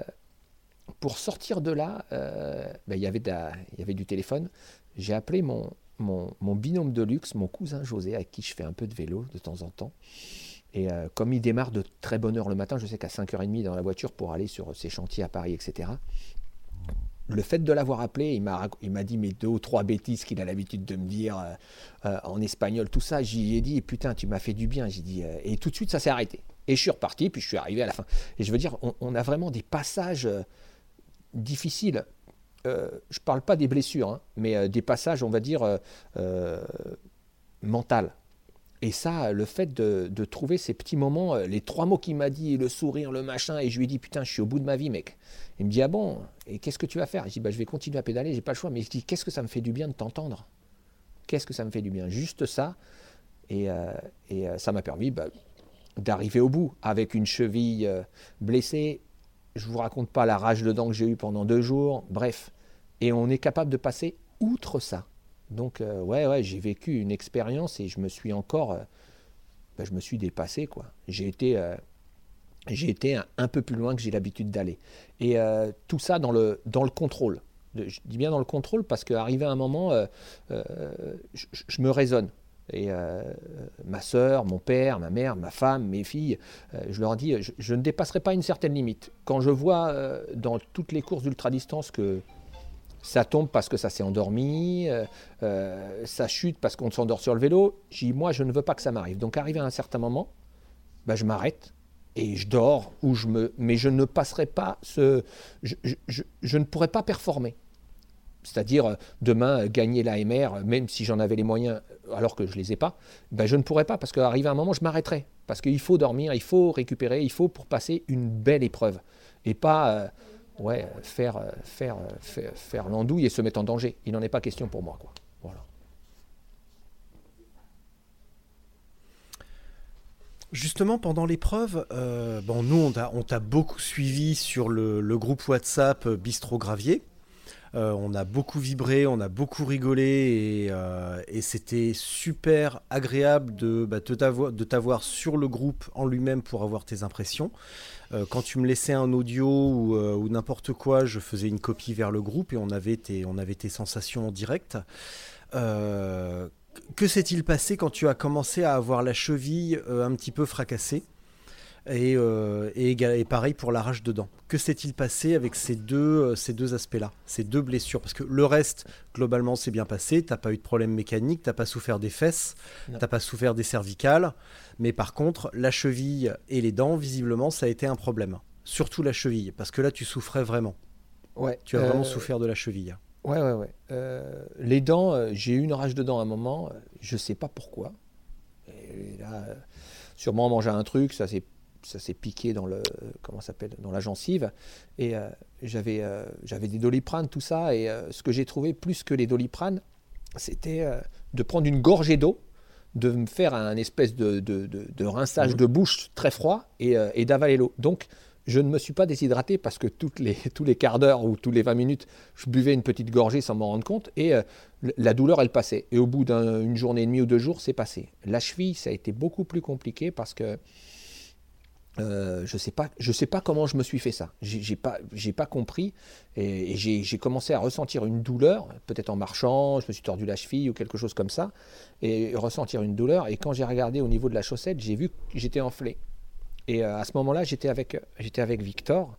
C: pour sortir de là, euh, ben, il y avait du téléphone. J'ai appelé mon, mon, binôme de luxe, mon cousin José, avec qui je fais un peu de vélo de temps en temps. Et euh, comme il démarre de très bonne heure le matin, je sais qu'à 5h30 dans la voiture pour aller sur ses chantiers à Paris, etc. Le fait de l'avoir appelé, il m'a dit mes deux ou trois bêtises qu'il a l'habitude de me dire euh, euh, en espagnol, tout ça. J'y ai dit, putain, tu m'as fait du bien. J'ai dit, et tout de suite, ça s'est arrêté. Et je suis reparti, puis je suis arrivé à la fin. Et je veux dire, on a vraiment des passages difficiles euh, je ne parle pas des blessures, hein, mais euh, des passages, on va dire, euh, mentales. Et ça, le fait de, trouver ces petits moments, euh, les trois mots qu'il m'a dit, le sourire, le machin, et je lui ai dit putain, je suis au bout de ma vie, mec. Il me dit ah bon, et qu'est-ce que tu vas faire? Je dis bah je vais continuer à pédaler, j'ai pas le choix. Mais je dis qu'est-ce que ça me fait du bien de t'entendre? Qu'est-ce que ça me fait du bien? Juste ça. Et, euh, euh, ça m'a permis bah, d'arriver au bout avec une cheville blessée. Je vous raconte pas la rage de dents que j'ai eue pendant deux jours. Bref, et on est capable de passer outre ça. Donc euh, ouais, ouais, j'ai vécu une expérience et je me suis encore, euh, bah, je me suis dépassé quoi. J'ai été, euh, un, peu plus loin que j'ai l'habitude d'aller. Et tout ça dans le contrôle. Je dis bien dans le contrôle parce qu'arrivé à un moment, je, me raisonne. Et ma sœur, mon père, ma mère, ma femme, mes filles, je leur dis, je, je ne dépasserai pas une certaine limite. Quand je vois dans toutes les courses d'ultra-distance que ça tombe parce que ça s'est endormi, euh, euh, ça chute parce qu'on s'endort sur le vélo, dis, moi, je ne veux pas que ça m'arrive. Donc, arrivé à un certain moment, bah, je m'arrête et je dors, ou je me... mais je ne passerai pas ce... Je, ne pourrai pas performer. C'est-à-dire, euh, demain, gagner l'AMR, même si j'en avais les moyens, alors que je ne les ai pas, ben, je ne pourrais pas, parce qu'arrivé à un moment, je m'arrêterai. Parce qu'il faut dormir, il faut récupérer, il faut pour passer une belle épreuve. Et pas ouais, faire, euh, euh, faire, faire l'andouille et se mettre en danger. Il n'en est pas question pour moi. Quoi. Voilà.
B: Justement, pendant l'épreuve, euh, bon, nous, on t'a, beaucoup suivi sur le, groupe WhatsApp Bistro Gravier. On a beaucoup vibré, on a beaucoup rigolé et, c'était super agréable de, bah, de t'avoir sur le groupe en lui-même pour avoir tes impressions. Euh, quand tu me laissais un audio ou, euh, ou n'importe quoi, je faisais une copie vers le groupe et on avait tes, on avait tes sensations en direct. Euh, que s'est-il passé quand tu as commencé à avoir la cheville un petit peu fracassée et, et, éga- et pareil pour la rage dedans? Que s'est-il passé avec ces deux, ces deux aspects-là, ces deux blessures? Parce que le reste, globalement, c'est bien passé. T'as pas eu de problème mécanique, t'as pas souffert des fesses, t'as pas souffert des cervicales. Mais par contre, la cheville et les dents, visiblement, ça a été un problème. Surtout la cheville, parce que là, tu souffrais vraiment.
C: Ouais,
B: Tu as vraiment
C: euh,
B: souffert de la cheville.
C: Ouais, ouais, ouais. Euh, les dents, euh, j'ai eu une rage de dents à un moment, je sais pas pourquoi. Et là, sûrement manger un truc, ça s'est ça s'est piqué dans le comment s'appelle dans la gencive et j'avais j'avais des doliprane tout ça et ce que j'ai trouvé plus que les doliprane c'était de prendre une gorgée d'eau de me faire un espèce de, de, de- de rinçage
B: Mhm.
C: de bouche très froid et, euh, et d'avaler l'eau donc je ne me suis pas déshydraté parce que toutes les, tous les quarts d'heure ou tous les 20 minutes, je buvais une petite gorgée sans m'en rendre compte et euh, la douleur, elle passait. Et au bout d'une journée et demie ou deux jours, c'est passé. La cheville, ça a été beaucoup plus compliqué parce que euh, je sais pas, je sais pas comment je me suis fait ça. J'ai pas, pas compris et, j'ai commencé à ressentir une douleur, peut-être en marchant, je me suis tordu la cheville ou quelque chose comme ça, et ressentir une douleur. Et quand j'ai regardé au niveau de la chaussette, j'ai vu que j'étais enflé. Et euh, à ce moment-là, j'étais avec, j'étais avec Victor.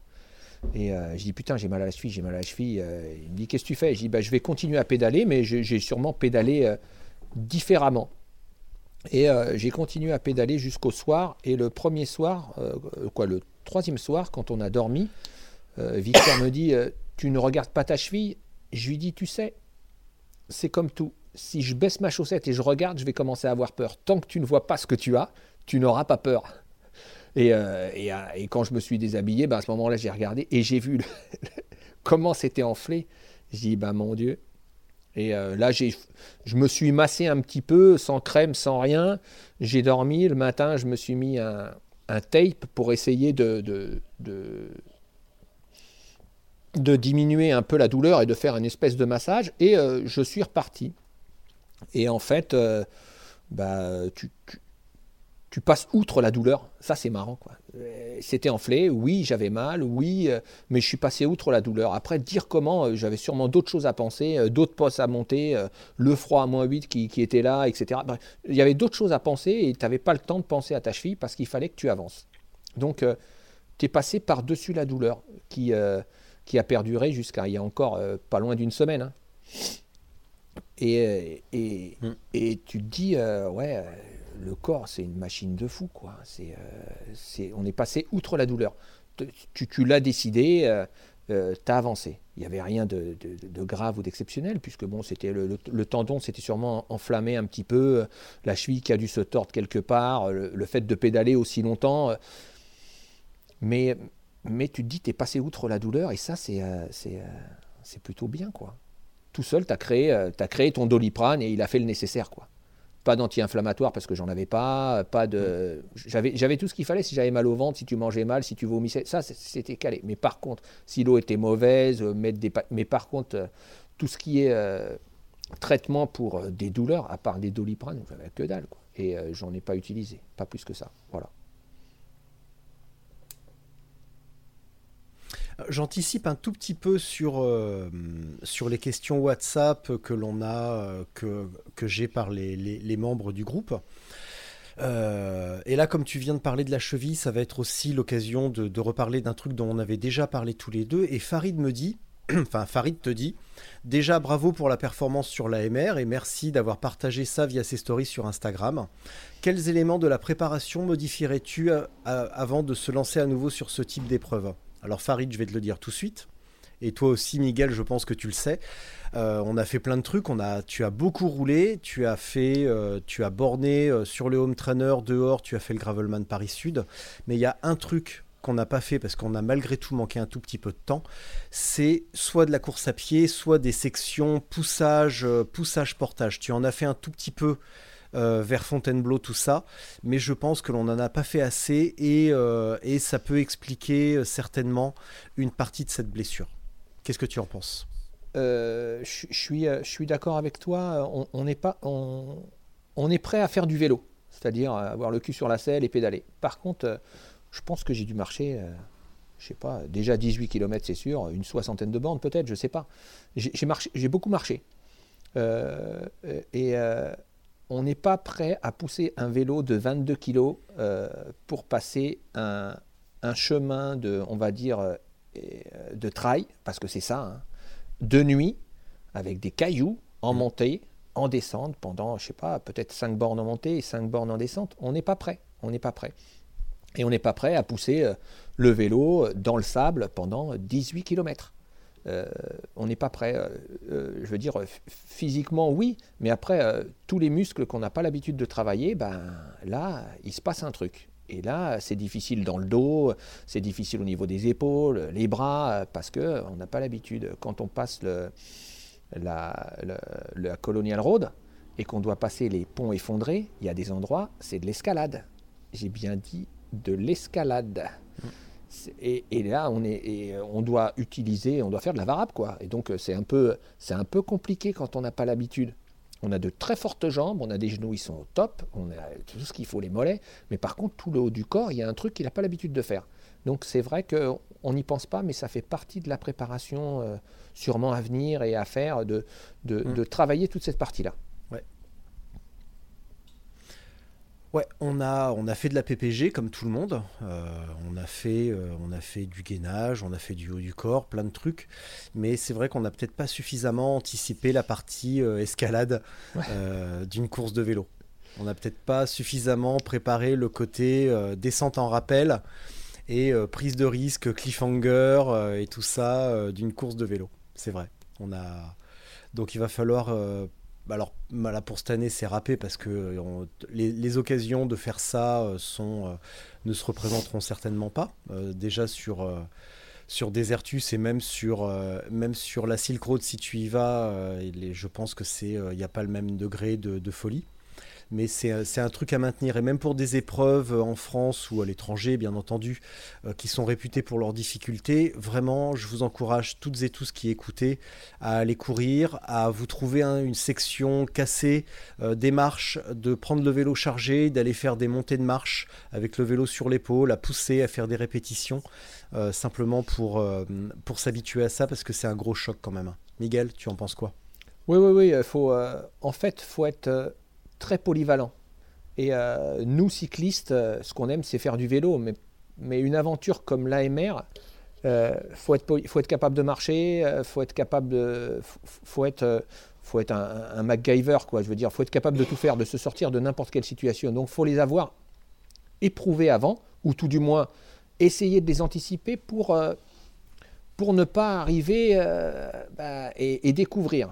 C: Et euh, je dis putain, j'ai mal à la cheville, j'ai mal à la cheville. Euh, il me dit qu'est-ce que tu fais? Je dis bah, je vais continuer à pédaler, mais j'ai sûrement pédalé différemment. Et euh, j'ai continué à pédaler jusqu'au soir. Et le premier soir, euh, quoi, le troisième soir, quand on a dormi, euh, Victor me dit Tu ne regardes pas ta cheville Je lui dis Tu sais, c'est comme tout. Si je baisse ma chaussette et je regarde, je vais commencer à avoir peur. Tant que tu ne vois pas ce que tu as, tu n'auras pas peur. Et, quand je me suis déshabillé, ben, à ce moment-là, j'ai regardé et j'ai vu comment c'était enflé. J'ai dit, ben mon Dieu. Et euh, là, je me suis massé un petit peu, sans crème, sans rien. J'ai dormi. Le matin, je me suis mis un, un tape pour essayer de, de, de, diminuer un peu la douleur et de faire une espèce de massage. Et euh, je suis reparti. Et en fait, euh, bah, tu- tu passes outre la douleur. Ça, c'est marrant. quoi. Euh, C'était enflé, oui, j'avais mal, oui, euh, mais je suis passé outre la douleur. Après, dire comment, euh, j'avais sûrement d'autres choses à penser, d'autres postes à monter, le froid à moins 8 qui, qui était là, etc. Bref, il y avait d'autres choses à penser et tu n'avais pas le temps de penser à ta cheville parce qu'il fallait que tu avances. Donc, tu es passé par-dessus la douleur qui, euh, qui a perduré jusqu'à il y a encore euh, pas loin d'une semaine. hein. Et, et,
B: Mm.
C: et tu te dis, euh, ouais, le corps, c'est une machine de fou, quoi. C'est, euh, on est passé outre la douleur. Tu, tu l'as décidé, euh, euh, tu as avancé. Il n'y avait rien de, grave ou d'exceptionnel, puisque bon, c'était le, tendon s'était sûrement enflammé un petit peu, euh, la cheville qui a dû se tordre quelque part, le, fait de pédaler aussi longtemps. mais, mais tu te dis, tu es passé outre la douleur, et ça, c'est c'est, plutôt bien. quoi. Tout seul, tu as, créé, t'as créé ton doliprane et il a fait le nécessaire. quoi. Pas d'anti-inflammatoire parce que j'en avais pas, pas de. J'avais, j'avais tout ce qu'il fallait si j'avais mal au ventre, si tu mangeais mal, si tu vomissais. Ça, c'était calé. Mais par contre, si l'eau était mauvaise, euh, mettre des. Mais par contre, euh, tout ce qui est euh, traitement pour des douleurs, à part des doliprane, j'avais que dalle. Quoi. Et euh, j'en ai pas utilisé. Pas plus que ça. Voilà.
B: J'anticipe un tout petit peu sur, euh, sur les questions WhatsApp que l'on a, euh, que, que j'ai par les, les- membres du groupe. Euh, et là, comme tu viens de parler de la cheville, ça va être aussi l'occasion de, de reparler d'un truc dont on avait déjà parlé tous les deux. Et Farid me dit, enfin Farid te dit, déjà bravo pour la performance sur l'AMR et merci d'avoir partagé ça via ses stories sur Instagram. Quels éléments de la préparation modifierais-tu avant de se lancer à nouveau sur ce type d'épreuve? Alors Farid, je vais te le dire tout de suite. Et toi aussi, Miguel, je pense que tu le sais. Euh, on a fait plein de trucs. On a, tu as beaucoup roulé. Tu as fait, euh, tu as borné euh, sur le home trainer dehors. Tu as fait le gravelman Paris Sud. Mais il y a un truc qu'on n'a pas fait parce qu'on a malgré tout manqué un tout petit peu de temps. C'est soit de la course à pied, soit des sections poussage, poussage portage. Tu en as fait un tout petit peu euh, vers Fontainebleau, tout ça, mais je pense que l'on n'en a pas fait assez et, euh, et ça peut expliquer euh, certainement une partie de cette blessure. Qu'est-ce que tu en penses?
C: Je suis, je suis d'accord avec toi. On, n'est pas, on, on est prêt à faire du vélo, c'est-à-dire avoir le cul sur la selle et pédaler. Par contre, je pense que j'ai dû marcher, euh, je sais pas, déjà 18 km, c'est sûr, une soixantaine de bornes peut-être, je sais pas. J'ai beaucoup marché. Et on n'est pas prêt à pousser un vélo de 22 kg euh, pour passer un, un chemin de, on va dire, euh, de trail, parce que c'est ça, hein, de nuit, avec des cailloux en montée, en descente, pendant, je sais pas, peut-être 5 bornes en montée et 5 bornes en descente. On n'est pas prêt. On n'est pas prêt. Et on n'est pas prêt à pousser euh, le vélo dans le sable pendant 18 km. On n'est pas prêt. euh, euh, je veux dire, physiquement, oui, mais après, euh, tous les muscles qu'on n'a pas l'habitude de travailler, ben là, il se passe un truc. Et là, c'est difficile dans le dos, c'est difficile au niveau des épaules, les bras, euh, parce qu'on n'a pas l'habitude. Quand on passe le- la Colonial Road et qu'on doit passer les ponts effondrés, il y a des endroits, c'est de l'escalade. J'ai bien dit de l'escalade. Et, et là, on, est, et on doit utiliser, on doit faire de la varap, quoi. Et donc, euh, c'est un peu, c'est un peu compliqué quand on n'a pas l'habitude. On a de très fortes jambes, on a des genoux, ils sont au top, on a tout ce qu'il faut, les mollets. Mais par contre, tout le haut du corps, il y a un truc qu'il n'a pas l'habitude de faire. Donc, c'est vrai qu'on n'y pense pas, mais ça fait partie de la préparation euh, sûrement à venir et à faire, de, de,
B: Mm.
C: de travailler toute cette partie-là.
B: Ouais, on a, on a fait de la PPG comme tout le monde. Euh, on, a fait, euh, on a fait du gainage, on a fait du haut du corps, plein de trucs. Mais c'est vrai qu'on n'a peut-être pas suffisamment anticipé la partie euh, escalade d'une course de vélo. On n'a peut-être pas suffisamment préparé le côté descente en rappel et prise de risque, cliffhanger et tout ça d'une course de vélo. C'est vrai. On a donc il va falloir alors bah là pour cette année c'est râpé parce que euh, les, occasions de faire ça euh, euh, ne se représenteront certainement pas. Déjà sur, sur Desertus et même sur, même sur la Silk Road si tu y vas, je pense que c'est il n'y a pas le même degré de, de folie. Mais c'est un truc à maintenir. Et même pour des épreuves euh, en France ou à l'étranger, bien entendu, euh, qui sont réputées pour leurs difficultés, vraiment, je vous encourage toutes et tous qui écoutez à aller courir, à vous trouver un- une section cassée, euh, des marches, de prendre le vélo chargé, d'aller faire des montées de marche avec le vélo sur l'épaule, à pousser, à faire des répétitions, simplement pour, pour s'habituer à ça, parce que c'est un gros choc quand même. Miguel, tu en penses quoi?
C: Oui, oui, oui. Faut, en fait, faut être très polyvalent. Et euh, nous, cyclistes, euh, ce qu'on aime, c'est faire du vélo. Mais, mais une aventure comme l'AMR, euh, faut, être, faut être capable de marcher, faut être capable de, faut, être, faut être un, MacGyver, quoi. Je veux dire, faut être capable de tout faire, de se sortir de n'importe quelle situation. Donc, faut les avoir éprouvés avant, ou tout du moins essayer de les anticiper pour, pour ne pas arriver bah, et découvrir.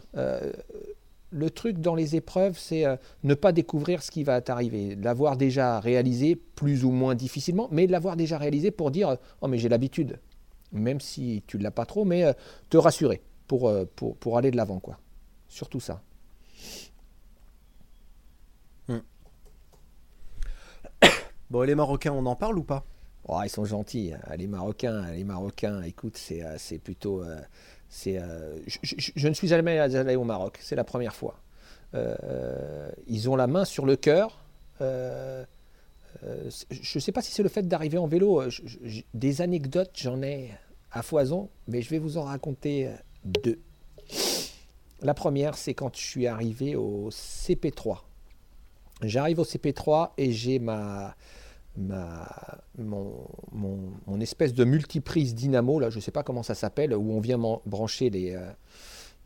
C: Euh, le truc dans les épreuves, c'est euh, ne pas découvrir ce qui va t'arriver, l'avoir déjà réalisé plus ou moins difficilement, mais l'avoir déjà réalisé pour dire oh mais j'ai l'habitude, même si tu ne l'as pas trop, mais euh, te rassurer pour, euh, pour, pour aller de l'avant quoi. Surtout ça.
B: Bon, et les Marocains, on en parle ou pas?
C: Oh, ils sont gentils, hein. les Marocains, les Marocains, écoute, c'est euh, c'est plutôt, euh, euh, je, ne suis jamais allé au Maroc, c'est la première fois. Euh, ils ont la main sur le cœur. euh, je ne sais pas si c'est le fait d'arriver en vélo. des anecdotes, j'en ai à foison, mais je vais vous en raconter deux. La première, c'est quand je suis arrivé au CP3. J'arrive au CP3 et j'ai ma, ma, mon, espèce de multiprise dynamo, je ne sais pas comment ça s'appelle, où on vient brancher les, euh,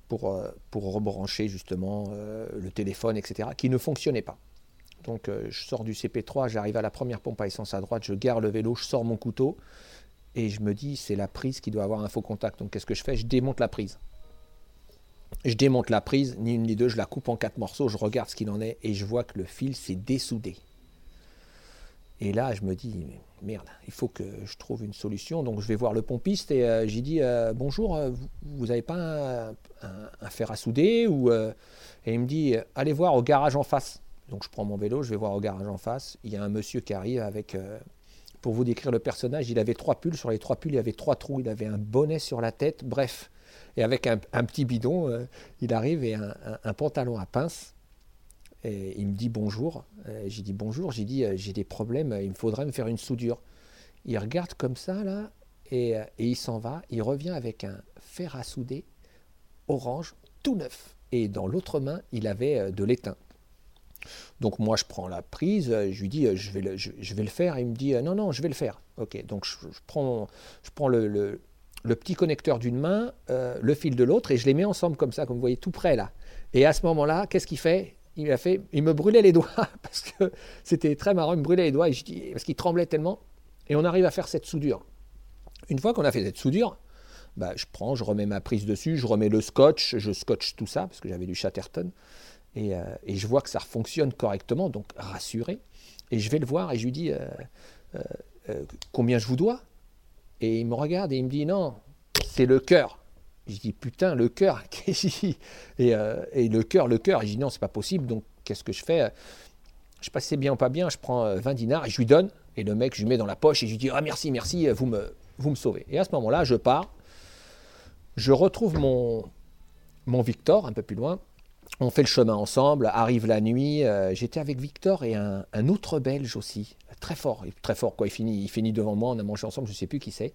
C: pour, euh, pour rebrancher justement euh, le téléphone, etc., qui ne fonctionnait pas. Donc je sors du CP3, j'arrive à la première pompe à essence à droite, je gare le vélo, je sors mon couteau et je me dis c'est la prise qui doit avoir un faux contact. Donc qu'est-ce que je fais? Je démonte la prise. Je démonte la prise, ni une ni deux, je la coupe en quatre morceaux, je regarde ce qu'il en est et je vois que le fil s'est dessoudé. Et là, je me dis, merde, il faut que je trouve une solution. Donc, je vais voir le pompiste et euh, j'ai dit, euh, bonjour, euh, vous n'avez pas un, fer à souder ou, euh, Et il me dit, euh, allez voir au garage en face. Donc, je prends mon vélo, je vais voir au garage en face. Il y a un monsieur qui arrive avec, pour vous décrire le personnage, il avait trois pulls. Sur les trois pulls, il avait trois trous. Il avait un bonnet sur la tête, bref. Et avec un, petit bidon, il arrive et un, pantalon à pince. Il me dit bonjour. Euh, j'ai dit bonjour. J'ai dit euh, j'ai des problèmes. Il me faudrait me faire une soudure. Il regarde comme ça là et, euh, il s'en va. Il revient avec un fer à souder orange tout neuf. Et dans l'autre main, il avait euh, de l'étain. Donc moi, je prends la prise. euh, Je lui dis euh, je vais le, je, faire. Il me dit euh, non non, je vais le faire. Ok. Donc je, prends le, le- petit connecteur d'une main, euh, le fil de l'autre, et je les mets ensemble comme ça, comme vous voyez, tout près là. Et à ce moment-là, qu'est-ce qu'il fait? Il, a fait il me brûlait les doigts, parce que c'était très marrant, il me brûlait les doigts, et je dis, parce qu'il tremblait tellement. Et on arrive à faire cette soudure. Une fois qu'on a fait cette soudure, bah, je prends, je remets ma prise dessus, je remets le scotch, je scotche tout ça, parce que j'avais du Chatterton, et, euh, je vois que ça fonctionne correctement, donc rassuré. Et je vais le voir et je lui dis, euh, euh, combien je vous dois? Et il me regarde et il me dit non, c'est le cœur. Je dis putain, le cœur. et, euh, et le cœur, le cœur. Et je dis non, c'est pas possible. Donc qu'est-ce que je fais? Je sais c'est bien ou pas bien. Je prends euh, 20 dinars et je lui donne. Et le mec, je lui mets dans la poche et je lui dis ah merci, merci, vous me, vous me sauvez. Et à ce moment-là, je pars. Je retrouve mon, mon Victor un peu plus loin. On fait le chemin ensemble, arrive la nuit. euh, J'étais avec Victor et un, autre Belge aussi, très fort, très fort quoi. Il finit, devant moi, on a mangé ensemble, je sais plus qui c'est.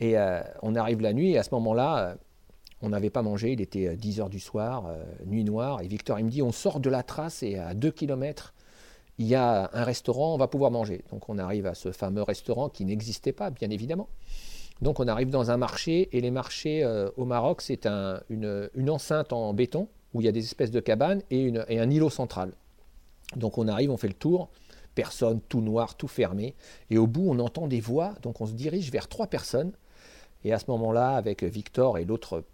C: Et euh, on arrive la nuit et à ce moment-là, euh, on n'avait pas mangé, il était euh, 10 heures du soir, euh, nuit noire. Et Victor, il me dit, on sort de la trace et à 2 km, il y a un restaurant, on va pouvoir manger. Donc on arrive à ce fameux restaurant qui n'existait pas, bien évidemment. Donc on arrive dans un marché et les marchés euh, au Maroc, c'est un- une, enceinte en béton où il y a des espèces de cabanes et, et un îlot central. Donc on arrive, on fait le tour, personne, tout noir, tout fermé. Et au bout, on entend des voix, donc on se dirige vers trois personnes. Et à ce moment-là, avec Victor et l'autre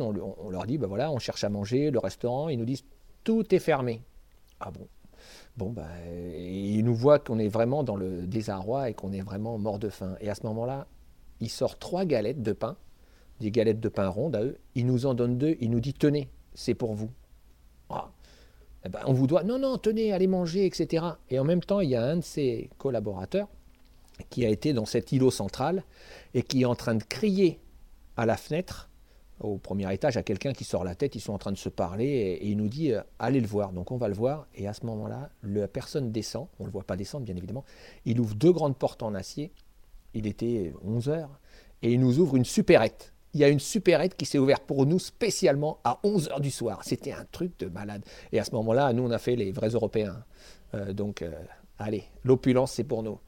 C: on, leur dit, ben voilà, on cherche à manger, le restaurant, ils nous disent, tout est fermé. Ah bon? Bon, et ils nous voient qu'on est vraiment dans le désarroi et qu'on est vraiment mort de faim. Et à ce moment-là, il sort trois galettes de pain, des galettes de pain rondes à eux. Il nous en donne deux, il nous dit, tenez, c'est pour vous. Ah. Eh ben, on vous doit, non, non, tenez, allez manger, etc. Et en même temps, il y a un de ses collaborateurs qui a été dans cet îlot central et qui est en train de crier à la fenêtre, au premier étage, à quelqu'un qui sort la tête, ils sont en train de se parler et, il nous dit euh, allez le voir. Donc on va le voir et à ce moment-là, la personne descend, on ne le voit pas descendre bien évidemment, il ouvre deux grandes portes en acier, il était 11 heures, et il nous ouvre une supérette. Il y a une supérette qui s'est ouverte pour nous spécialement à 11 heures du soir. C'était un truc de malade. Et à ce moment-là, nous, on a fait les vrais Européens. Euh, donc, euh, allez, l'opulence, c'est pour nous.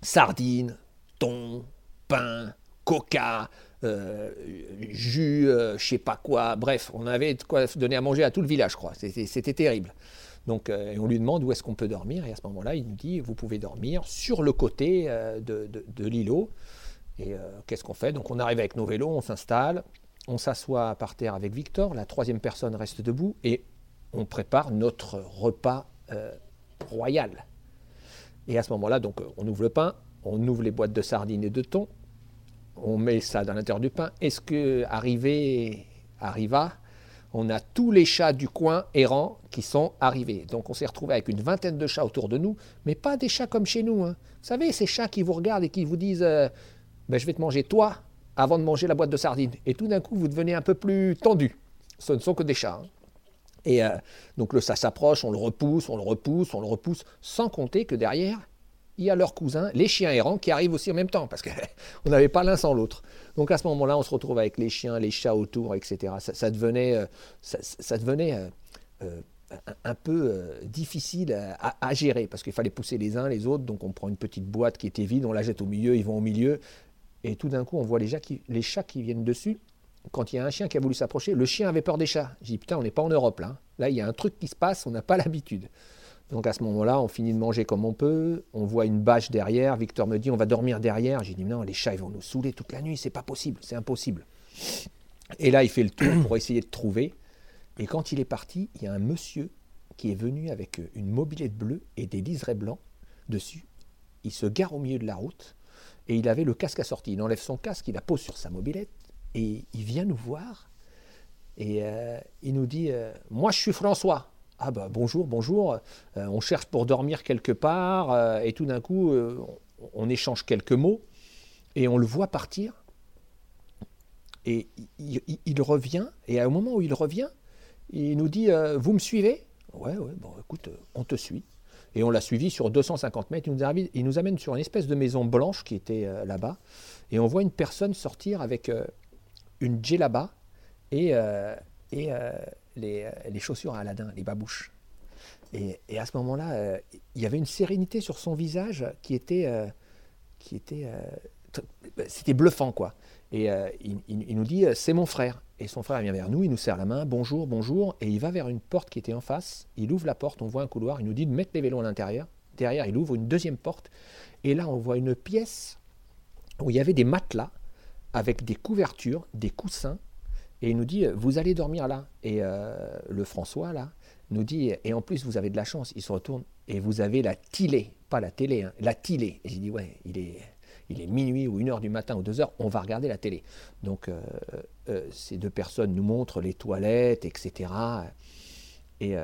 C: Sardines, thon, pain, coca, euh, jus, euh, je sais pas quoi. Bref, on avait de quoi donner à manger à tout le village, je crois. C'était terrible. Donc, euh, on lui demande où est-ce qu'on peut dormir. Et à ce moment-là, il nous dit, vous pouvez dormir sur le côté euh, de, l'îlot. Et qu'est-ce qu'on fait? Donc on arrive avec nos vélos, on s'installe, on s'assoit par terre avec Victor, la troisième personne reste debout et on prépare notre repas royal. Et à ce moment-là, donc on ouvre le pain, on ouvre les boîtes de sardines et de thon, on met ça dans l'intérieur du pain. Est-ce que arrivé arriva on a tous les chats du coin errants qui sont arrivés. Donc on s'est retrouvé avec une vingtaine de chats autour de nous, mais pas des chats comme chez nous. hein. Vous savez, ces chats qui vous regardent et qui vous disent euh, Ben, Je vais te manger toi avant de manger la boîte de sardines. Et tout d'un coup, vous devenez un peu plus tendu. Ce ne sont que des chats. hein. Et euh, donc le ça s'approche, on le repousse, on le repousse, on le repousse, sans compter que derrière, il y a leurs cousins, les chiens errants, qui arrivent aussi en même temps, parce qu'on n'avait pas l'un sans l'autre. Donc à ce moment-là, on se retrouve avec les chiens, les chats autour, etc. Ça, devenait, euh, ça, devenait euh, euh, un, peu difficile à, gérer, parce qu'il fallait pousser les uns les autres. Donc on prend une petite boîte qui était vide, on la jette au milieu, ils vont au milieu, et tout d'un coup, on voit les chats qui, les chats qui viennent dessus. Quand il y a un chien qui a voulu s'approcher, le chien avait peur des chats. J'ai dit, putain, on n'est pas en Europe là. Là, il y a un truc qui se passe, on n'a pas l'habitude. Donc à ce moment-là, on finit de manger comme on peut. On voit une bâche derrière. Victor me dit, on va dormir derrière. J'ai dit, non, les chats, ils vont nous saouler toute la nuit. C'est pas possible, c'est impossible. Et là, il fait le tour pour essayer de trouver. Et quand il est parti, il y a un monsieur qui est venu avec une mobilette bleue et des liserés blancs dessus. Il se gare au milieu de la route et il avait le casque assorti. Il enlève son casque, il la pose sur sa mobilette et il vient nous voir et euh, il nous dit euh, Moi, je suis François. Ah bah bonjour, bonjour. Euh, on cherche pour dormir quelque part euh, et tout d'un coup, euh, on, échange quelques mots et on le voit partir. Et il, revient et au moment où il revient, il nous dit Vous me suivez? Ouais, ouais, bon écoute, on te suit. Et on l'a suivi sur 250 mètres. Il nous, arrive- il nous amène sur une espèce de maison blanche qui était là-bas. Et on voit une personne sortir avec une djellaba et, et les, euh, les chaussures à Aladdin, les babouches. Et, à ce moment-là, euh, il y avait une sérénité sur son visage qui était, euh, qui était, tr- c'était bluffant quoi. Et il, il- nous dit, c'est mon frère. Et son frère vient vers nous, il nous serre la main, bonjour, bonjour, et il va vers une porte qui était en face. Il ouvre la porte, on voit un couloir, il nous dit de mettre les vélos à l'intérieur. Derrière, il ouvre une deuxième porte, et là, on voit une pièce où il y avait des matelas avec des couvertures, des coussins, et il nous dit, vous allez dormir là. Et euh, le François, là, nous dit, et en plus, vous avez de la chance, il se retourne, et vous avez la tilée, pas la télé, hein, la tilée. Et j'ai dit, ouais, il est, il est minuit ou une heure du matin ou deux heures, on va regarder la télé. Donc, euh, euh, ces deux personnes nous montrent les toilettes, etc. Et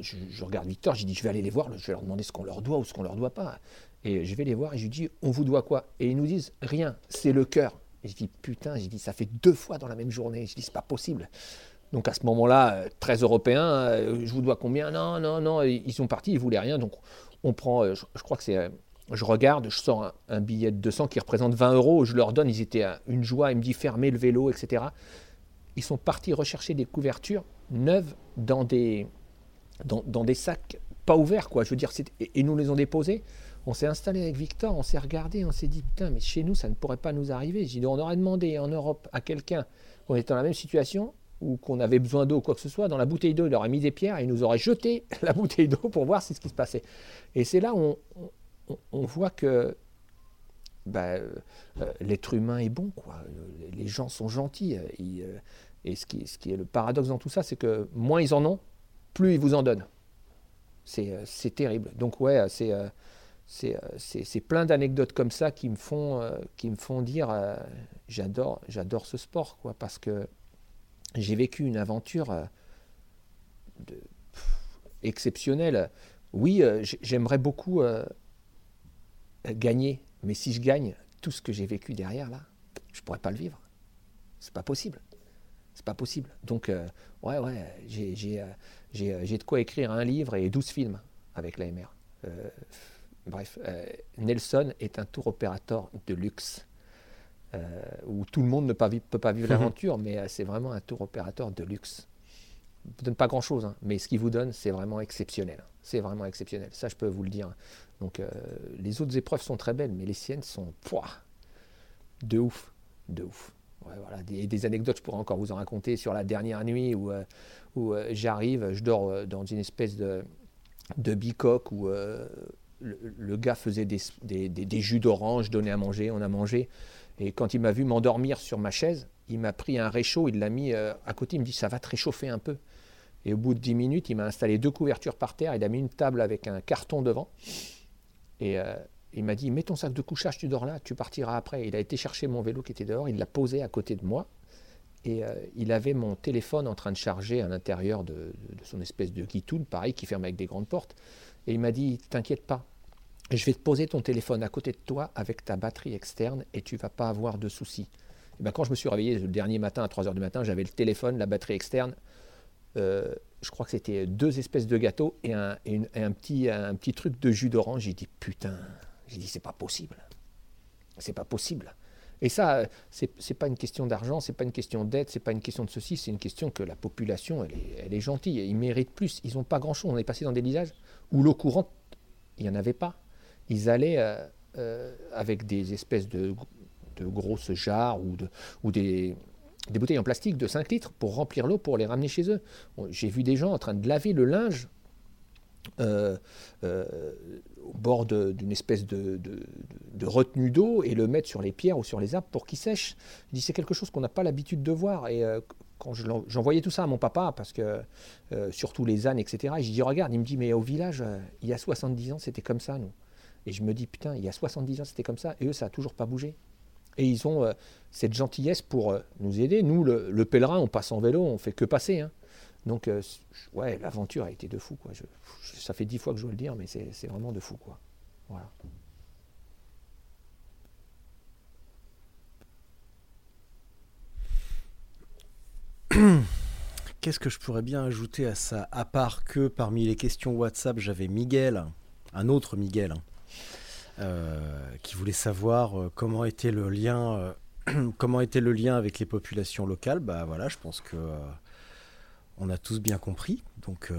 C: je, je regarde Victor, j'ai dit, je vais aller les voir, je vais leur demander ce qu'on leur doit ou ce qu'on leur doit pas. Et je vais les voir et je lui dis, on vous doit quoi? Et ils nous disent, rien, c'est le cœur. Et je dis, putain, j'ai dit, ça fait deux fois dans la même journée. Je dis, c'est pas possible. Donc à ce moment-là, euh, très européen, euh, je vous dois combien? Non, non, non, ils sont partis, ils voulaient rien. Donc on prend, euh, je, crois que c'est, je regarde, je sors un, billet de 200 qui représente 20 euros, je leur donne, ils étaient à une joie, ils me disent fermez le vélo, etc. Ils sont partis rechercher des couvertures neuves dans des, dans, des sacs pas ouverts, quoi. Je veux dire, et, et nous les ont déposés. On s'est installé avec Victor, on s'est regardé, on s'est dit putain, mais chez nous ça ne pourrait pas nous arriver. On aurait demandé en Europe à quelqu'un qu'on était dans la même situation ou qu'on avait besoin d'eau ou quoi que ce soit, dans la bouteille d'eau, il aurait mis des pierres et il nous aurait jeté la bouteille d'eau pour voir ce qui se passait. Et c'est là où on, voit que bah, euh, l'être humain est bon, quoi. Le- Les gens sont gentils. euh, euh, et ce qui, ce qui est le paradoxe dans tout ça, c'est que moins ils en ont, plus ils vous en donnent. C'est terrible. Donc ouais, c'est c'est euh, c'est- plein d'anecdotes comme ça qui me font, euh, qui me font dire euh, j'adore j'adore ce sport, quoi, parce que j'ai vécu une aventure exceptionnelle. Oui, j'aimerais beaucoup gagner, mais si je gagne tout ce que j'ai vécu derrière là, je pourrais pas le vivre. C'est pas possible. C'est pas possible. Donc, ouais, ouais, j'ai de quoi écrire un livre et 12 films avec l'AMR. Bref, euh, Nelson est un tour opérateur de luxe. euh, où tout le monde ne pas peut pas vivre l'aventure, mais euh, c'est vraiment un tour opérateur de luxe. Il vous donne pas grand-chose, hein, mais ce qu'il vous donne, c'est vraiment exceptionnel. C'est vraiment exceptionnel. Ça, je peux vous le dire. Donc, euh, les autres épreuves sont très belles, mais les siennes sont pouah, de ouf, de ouf. Ouais, voilà, des, des anecdotes, je pourrais encore vous en raconter sur la dernière nuit où, où j'arrive, je dors dans une espèce de, de bicoque où le, gars faisait des, jus d'orange, donnait à manger, on a mangé. Et quand il m'a vu m'endormir sur ma chaise, il m'a pris un réchaud, il l'a mis euh, à côté, il me dit ça va te réchauffer un peu. Et au bout de 10 minutes, il m'a installé deux couvertures par terre, il a mis une table avec un carton devant. Et euh, il m'a dit mets ton sac de couchage, tu dors là, tu partiras après. Il a été chercher mon vélo qui était dehors, il l'a posé à côté de moi. Et euh, il avait mon téléphone en train de charger à l'intérieur de son espèce de guitoune, pareil, qui ferme avec des grandes portes. Et il m'a dit T'inquiète pas, je vais te poser ton téléphone à côté de toi avec ta batterie externe et tu vas pas avoir de soucis. Et ben, quand je me suis réveillé le dernier matin à 3h du matin, j'avais le téléphone, la batterie externe. euh, je crois que c'était deux espèces de gâteaux et un, petit, un petit truc de jus d'orange. J'ai dit Putain, j'ai dit C'est pas possible. C'est pas possible. Et ça, c'est c'est pas une question d'argent, c'est pas une question d'aide, c'est pas une question de ceci, c'est une question que la population, elle est, gentille, ils méritent plus. Ils n'ont pas grand-chose. On est passé dans des villages où l'eau courante, il n'y en avait pas. Ils allaient euh, euh, avec des espèces de, grosses jarres ou, de- ou des, bouteilles en plastique de 5 litres pour remplir l'eau pour les ramener chez eux. J'ai vu des gens en train de laver le linge euh, au bord d'une espèce de, retenue d'eau et le mettre sur les pierres ou sur les arbres pour qu'il sèche. C'est quelque chose qu'on n'a pas l'habitude de voir. Et j'envoyais tout ça à mon papa, parce que euh, surtout les ânes, etc. Et je dis regarde, il me dit mais au village, euh, il y a 70 ans, c'était comme ça, nous. Et je me dis putain, il y a 70 ans, c'était comme ça. Et eux, ça a toujours pas bougé. Et ils ont euh, cette gentillesse pour nous aider. Nous, le, le pèlerin, on passe en vélo, on fait que passer. hein. Donc, ouais, l'aventure a été de fou. Quoi. Ça fait dix fois que je dois le dire, mais c'est c'est vraiment de fou. Quoi. Voilà.
B: Qu'est-ce que je pourrais bien ajouter à ça À part que parmi les questions WhatsApp, j'avais Miguel, un autre Miguel, hein, euh, qui voulait savoir euh, comment était le lien, euh, comment était le lien avec les populations locales. Bah voilà, je pense que on a tous bien compris. Donc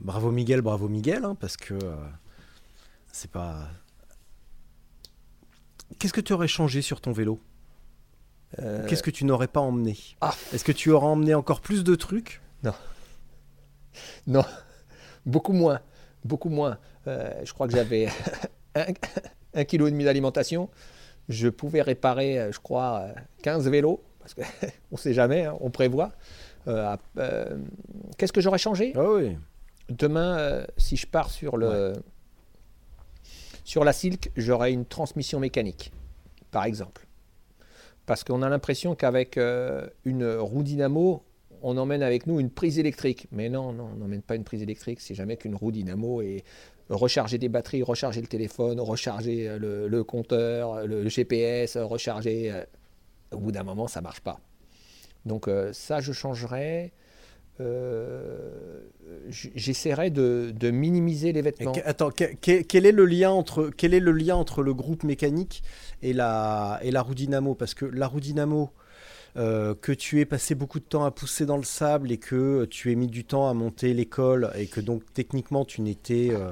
B: bravo Miguel, bravo Miguel, hein, parce que c'est pas. Qu'est-ce que tu aurais changé sur ton vélo?
C: Euh,
B: Qu'est-ce que tu n'aurais pas emmené?
C: Ah.
B: Est-ce que tu aurais emmené encore plus de trucs?
C: Non, beaucoup moins. Beaucoup moins. Euh, je crois que j'avais un, un kilo et demi d'alimentation. Je pouvais réparer, euh, je crois, euh, 15 vélos, parce qu'on ne sait jamais, hein, on prévoit. Euh, Qu'est-ce que j'aurais changé?
B: Ah oui.
C: Demain, si je pars sur, le, sur la Silk, j'aurai une transmission mécanique, par exemple. Parce qu'on a l'impression qu'avec euh, une roue dynamo, on emmène avec nous une prise électrique. Mais non, on n'emmène pas une prise électrique, c'est jamais qu'une roue dynamo et recharger des batteries, recharger le téléphone, recharger euh, le, compteur, le, le GPS, euh, recharger. euh, au bout d'un moment, ça marche pas. Donc euh, ça, je changerais. Euh, J'essaierai de, de minimiser les vêtements.
B: attends, que- que- quel est le lien entre quel est le lien entre le groupe mécanique et la et la roue dynamo? Parce que la roue dynamo euh, que tu aies passé beaucoup de temps à pousser dans le sable et que tu aies mis du temps à monter l'école et que donc techniquement tu n'étais euh,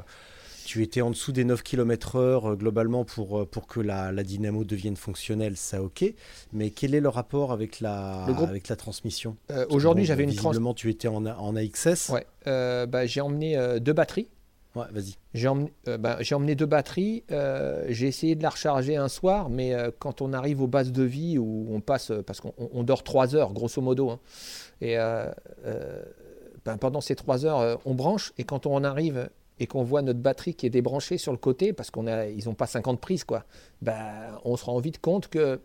B: tu étais en dessous des 9 km heure euh, globalement pour, euh, pour que la, la dynamo devienne fonctionnelle, ça ok. Mais quel est le rapport avec la, avec la transmission?
C: Euh, Aujourd'hui, j'avais une trans.
B: Visiblement, tu étais en, en AXS.
C: Ouais, euh, bah, j'ai emmené euh, deux batteries.
B: Ouais, vas-y.
C: J'ai emmené, bah, emmené deux batteries. j'ai essayé de la recharger un soir, mais quand on arrive aux bases de vie où on passe, parce qu'on on- on dort trois heures grosso modo, hein, et ben, pendant ces trois heures, on branche, et quand on en arrive et qu'on voit notre batterie qui est débranchée sur le côté, parce qu'on a, ils n'ont pas 50 prises, quoi, ben, on se rend vite compte que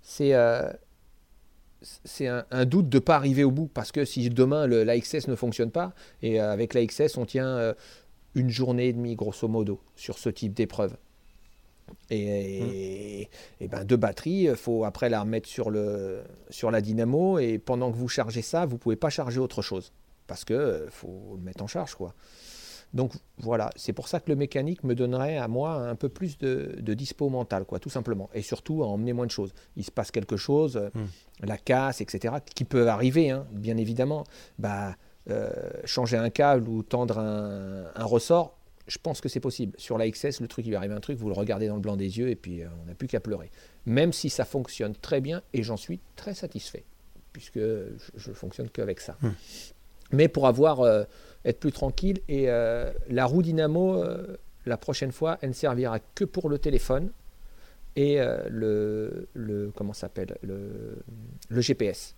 C: c'est euh, c'est un, un doute de ne pas arriver au bout, parce que si demain le- l'AXS ne fonctionne pas, et euh, avec l'AXS on tient euh, une journée et demie, grosso modo, sur ce type d'épreuve. Et, et- et ben deux batteries, il faut après la remettre sur, le, sur la dynamo, et pendant que vous chargez ça, vous ne pouvez pas charger autre chose, parce que faut le mettre en charge, quoi. Donc voilà, c'est pour ça que le mécanique me donnerait à moi un peu plus de, de dispo mental, quoi, tout simplement. Et surtout à emmener moins de choses. Il se passe quelque chose, euh, la casse, etc., qui peut arriver, hein, bien évidemment. Bah, euh, changer un câble ou tendre un, un ressort, je pense que c'est possible. Sur la XS, le truc, il lui arrive un truc, vous le regardez dans le blanc des yeux et puis euh, on n'a plus qu'à pleurer. Même si ça fonctionne très bien et j'en suis très satisfait, puisque je, je fonctionne qu'avec ça. Mais pour avoir, euh, être plus tranquille, et euh, la roue dynamo, euh, la prochaine fois, elle ne servira que pour le téléphone. et le, le comment s'appelle le, le GPS.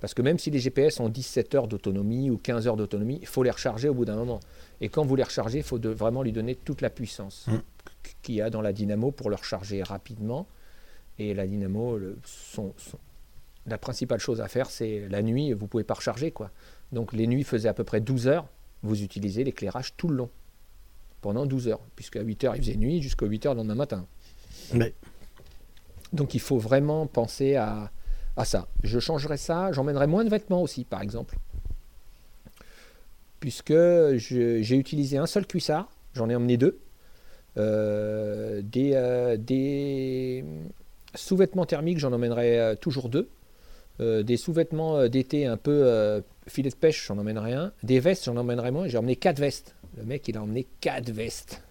C: Parce que même si les GPS ont 17 heures d'autonomie ou 15 heures d'autonomie, il faut les recharger au bout d'un moment. Et quand vous les rechargez, il faut de- vraiment lui donner toute la puissance
B: Mm.
C: qu'il y a dans la dynamo pour le recharger rapidement. Et la dynamo, le- son- son- la principale chose à faire, c'est la nuit, vous ne pouvez pas recharger. Quoi. Donc les nuits faisaient à peu près 12 heures, vous utilisez l'éclairage tout le long, pendant 12 heures, puisqu'à 8 heures il faisait nuit, jusqu'à 8 heures le lendemain matin.
B: Mais
C: Donc il faut vraiment penser à, à ça. Je changerai ça, j'emmènerai moins de vêtements aussi, par exemple. Puisque j'ai utilisé un seul cuissard, j'en ai emmené deux. Euh, des euh, des sous-vêtements thermiques, j'en emmènerai euh, toujours deux. Euh, des sous-vêtements d'été un peu filet de pêche, j'en emmènerai un. Des vestes, j'en emmènerai moins. J'ai emmené quatre vestes. Le mec, il a emmené quatre vestes.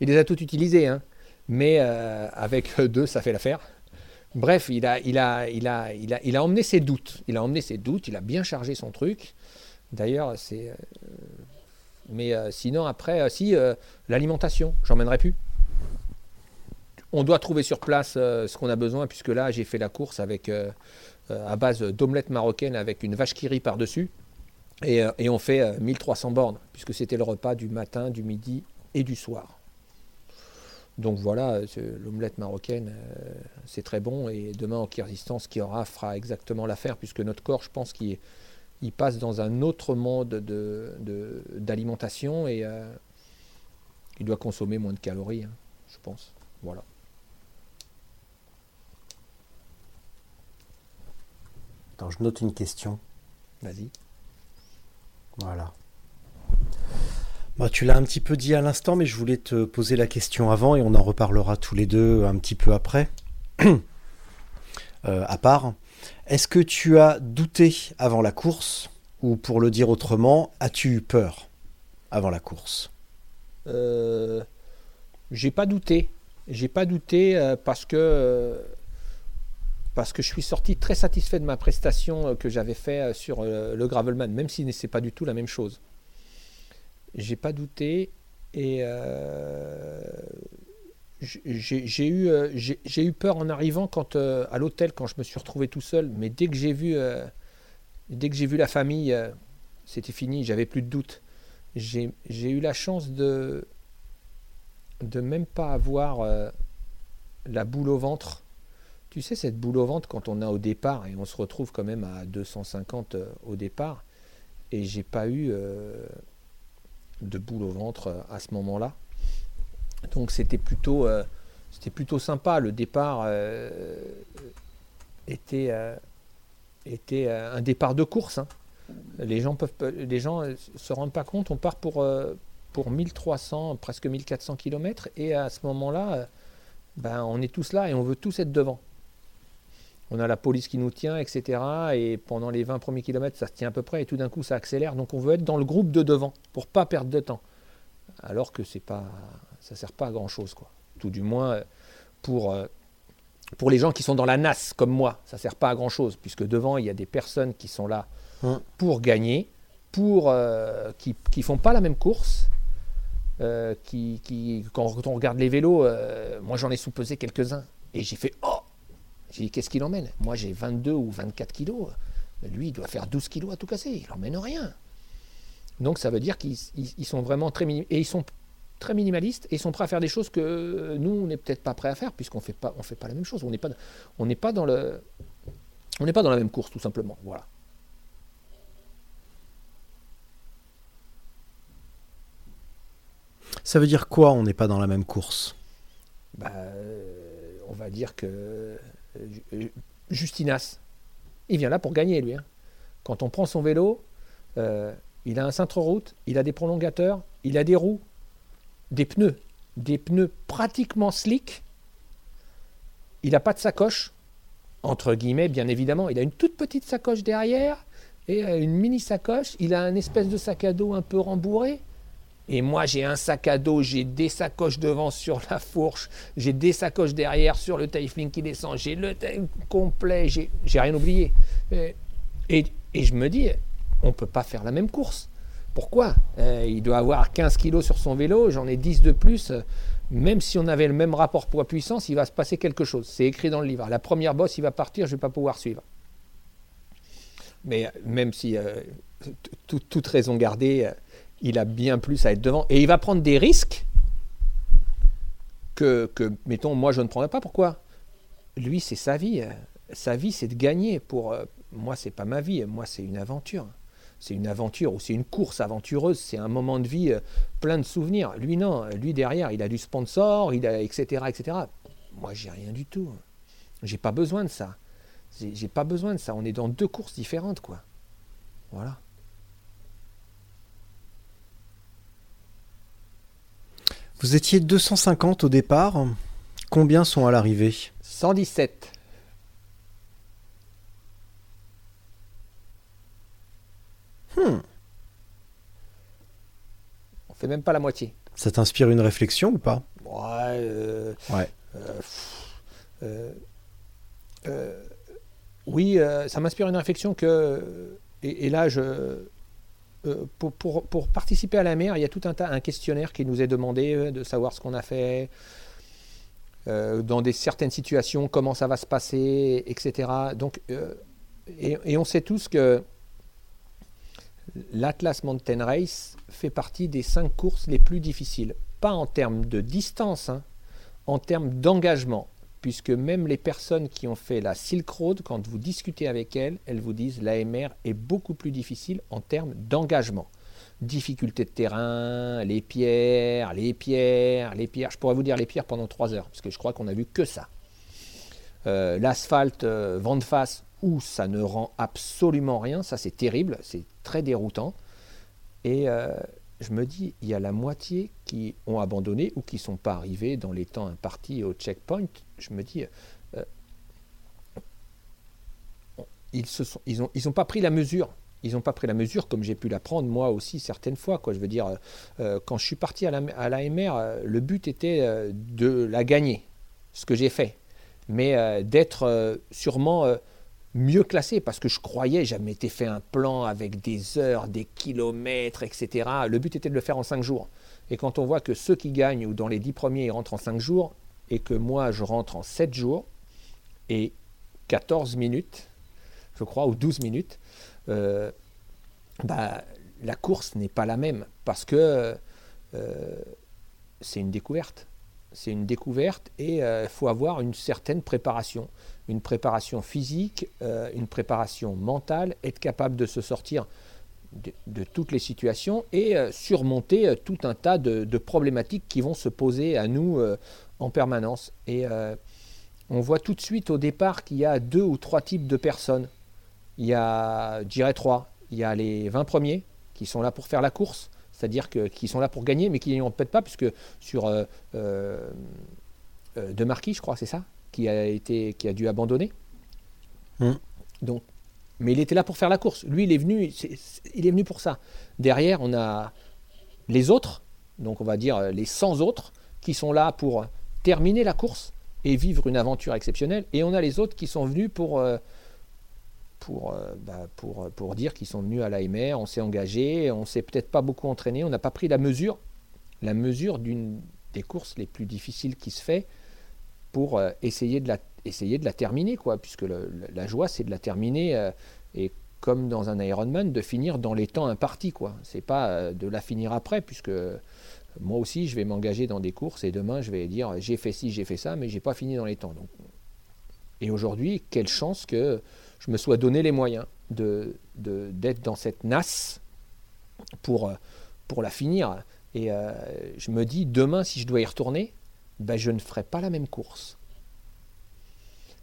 C: Il les a toutes utilisées, hein mais euh, avec deux, ça fait l'affaire. Bref, il a, emmené ses doutes. Il a emmené ses doutes, il a bien chargé son truc. D'ailleurs, c'est. euh, mais euh, sinon, après, si, l'alimentation, j'emmènerai plus. On doit trouver sur place ce qu'on a besoin, puisque là, j'ai fait la course avec, à base d'omelette marocaine avec une vache qui par-dessus. Et, euh, et on fait euh, 1300 bornes, puisque c'était le repas du matin, du midi et du soir. Donc voilà, l'omelette marocaine, euh, c'est très bon. Et demain, en Kyrgyzstan, ce qu'il aura fera exactement l'affaire, puisque notre corps, je pense qu'il il passe dans un autre mode de- de- d'alimentation et euh, il doit consommer moins de calories, hein, je pense. Voilà.
B: Attends, je note une question.
C: Vas-y.
B: Voilà. Bah, tu l'as un petit peu dit à l'instant, mais je voulais te poser la question avant et on en reparlera tous les deux un petit peu après. Euh, à part, est-ce que tu as douté avant la course ou pour le dire autrement, as-tu eu peur avant la course?
C: Euh, j'ai pas douté. J'ai pas douté euh, parce que euh, parce que je suis sorti très satisfait de ma prestation euh, que j'avais fait euh, sur euh, le gravelman, même si c'est pas du tout la même chose. J'ai pas douté et j'ai eu peur en arrivant à l'hôtel quand je me suis retrouvé tout seul. Mais dès que j'ai vu la famille, c'était fini. J'avais plus de doute j'ai eu la chance de de même pas avoir la boule au ventre. Tu sais, cette boule au ventre quand on est au départ et on se retrouve quand même à 250 euh, au départ. Et j'ai pas eu euh, de boule au ventre euh, à ce moment-là. Donc c'était plutôt, plutôt sympa. Le départ était, était un départ de course. hein. Les gens peuvent, les gens se rendent pas compte. On part pour pour 1300, presque 1400 km, et à ce moment-là, ben on est tous là et on veut tous être devant. On a la police qui nous tient, etc. Et pendant les 20 premiers kilomètres, ça se tient à peu près, et tout d'un coup, ça accélère. Donc on veut être dans le groupe de devant pour pas perdre de temps. Alors que c'est pas, ça sert pas à grand chose, quoi. Tout du moins euh, pour euh, pour les gens qui sont dans la NAS comme moi, ça sert pas à grand chose puisque devant il y a des personnes qui sont là
B: Hum.
C: pour gagner, pour euh, qui qui font pas la même course. euh, qui, qui- quand on regarde les vélos, euh, moi j'en ai sous-pesé quelques-uns et j'ai fait oh j'ai dit qu'est-ce qu'il emmène? Moi j'ai 22 ou 24 kilos. Lui il doit faire 12 kilos à tout casser. Il emmène rien. Donc ça veut dire qu'ils ils- ils sont vraiment très et ils sont très minimalistes et ils sont prêts à faire des choses que nous on n'est peut-être pas prêts à faire puisqu'on fait pas on fait pas la même chose. On n'est pas on n'est pas dans le on n'est pas dans la même course tout simplement. Voilà.
B: Ça veut dire quoi on n'est pas dans la même course?
C: Bah, euh, on va dire que Justinas, il vient là pour gagner lui. hein. Quand on prend son vélo, euh, il a un cintre-route, il a des prolongateurs, il a des roues, des pneus, des pneus pratiquement slick. Il n'a pas de sacoche, entre guillemets, bien évidemment. Il a une toute petite sacoche derrière et euh, une mini sacoche. Il a un espèce de sac à dos un peu rembourré. Et moi, j'ai un sac à dos, j'ai des sacoches devant sur la fourche, j'ai des sacoches derrière sur le taifling qui descend, j'ai le complet, j'ai rien oublié. Et, et- je me dis, on ne peut pas faire la même course. Pourquoi? Euh, Il doit avoir 15 kilos sur son vélo, j'en ai 10 de plus. Euh, Même si on avait le même rapport poids-puissance, il va se passer quelque chose. C'est écrit dans le livre. La première bosse, il va partir, je ne vais pas pouvoir suivre. Mais euh, même si, euh, toute raison gardée, euh, il a bien plus à être devant. Et il va prendre des risques que, que, mettons, moi, je ne prendrais pas. Pourquoi? Lui, c'est sa vie. Sa vie, c'est de gagner. Pour euh, moi, c'est pas ma vie. Moi, c'est une aventure. C'est une aventure ou c'est une course aventureuse. C'est un moment de vie euh, plein de souvenirs. Lui, non. Lui, derrière, il a du sponsor, il a, etc., etc. Moi, j'ai rien du tout. J'ai pas besoin de ça. J'ai pas besoin de ça. On est dans deux courses différentes, quoi. Voilà.
B: Vous étiez 250 au départ. Combien sont à l'arrivée?
C: 117.
B: Hmm.
C: On fait même pas la moitié.
B: Ça t'inspire une réflexion ou pas?
C: Ouais. euh,
B: Ouais.
C: euh, euh, oui, ça m'inspire une réflexion que. Et, et là, je. Euh, pour, participer à la mer, il y a tout un tas, un questionnaire qui nous est demandé euh, de savoir ce qu'on a fait, euh, dans des certaines situations, comment ça va se passer, etc. Donc, et, et on sait tous que l'Atlas Mountain Race fait partie des cinq courses les plus difficiles. Pas en termes de distance, hein, en termes d'engagement. Puisque même les personnes qui ont fait la Silk Road, quand vous discutez avec elles, elles vous disent l'AMR est beaucoup plus difficile en termes d'engagement. Difficulté de terrain, les pierres, les pierres, les pierres. Je pourrais vous dire les pierres pendant trois heures, parce que je crois qu'on a vu que ça. Euh, L'asphalte, euh, vent de face, où ça ne rend absolument rien, ça c'est terrible, c'est très déroutant. Et euh, je me dis, il y a la moitié qui ont abandonné ou qui ne sont pas arrivés dans les temps impartis au checkpoint. Je me dis, euh, ils se sont, ils pas pris la mesure. Ils n'ont pas pris la mesure comme j'ai pu la prendre moi aussi certaines fois. Quoi. Je veux dire, euh, quand je suis parti à la, l'AMR, euh, le but était euh, de la gagner, ce que j'ai fait. Mais euh, d'être euh, sûrement euh, mieux classé parce que je croyais, j'avais m'étais fait un plan avec des heures, des kilomètres, etc. Le but était de le faire en 5 jours. Et quand on voit que ceux qui gagnent ou dans les 10 premiers ils rentrent en 5 jours et que moi je rentre en 7 jours et 14 minutes, je crois, ou 12 minutes, euh, bah, la course n'est pas la même parce que euh, c'est une découverte. C'est une découverte et il euh, faut avoir une certaine préparation une préparation physique, euh, une préparation mentale, être capable de se sortir de, toutes les situations et euh, surmonter euh, tout un tas de, problématiques qui vont se poser à nous en permanence. Et on voit tout de suite au départ qu'il y a deux ou trois types de personnes. Il y a, je dirais trois, il y a les 20 premiers qui sont là pour faire la course, c'est-à-dire qui sont là pour gagner, mais qui n'y ont peut-être pas, puisque sur De Marquis, je crois, c'est ça? Qui a, été, qui a dû abandonner. Donc, mais il était là pour faire la course. Lui, il est venu, il est venu pour ça. Derrière, on a les autres, donc on va dire les 100 autres, qui sont là pour terminer la course et vivre une aventure exceptionnelle. Et on a les autres qui sont venus pour, euh, pour, euh, bah, pour, pour dire qu'ils sont venus à l'AMR, on s'est engagé, on s'est peut-être pas beaucoup entraîné, on n'a pas pris la mesure, la mesure d'une des courses les plus difficiles qui se fait pour euh, essayer, de la, essayer de la terminer, quoi, puisque la joie, c'est de la terminer, euh, et comme dans un Ironman, de finir dans les temps impartis. quoi. C'est pas euh, de la finir après, puisque moi aussi, je vais m'engager dans des courses, et demain, je vais dire, j'ai fait ci, j'ai fait ça, mais j'ai pas fini dans les temps. Donc, et aujourd'hui, quelle chance que je me sois donné les moyens de, d'être dans cette nasse pour, pour la finir. Et je me dis, demain, si je dois y retourner, ben, je ne ferai pas la même course.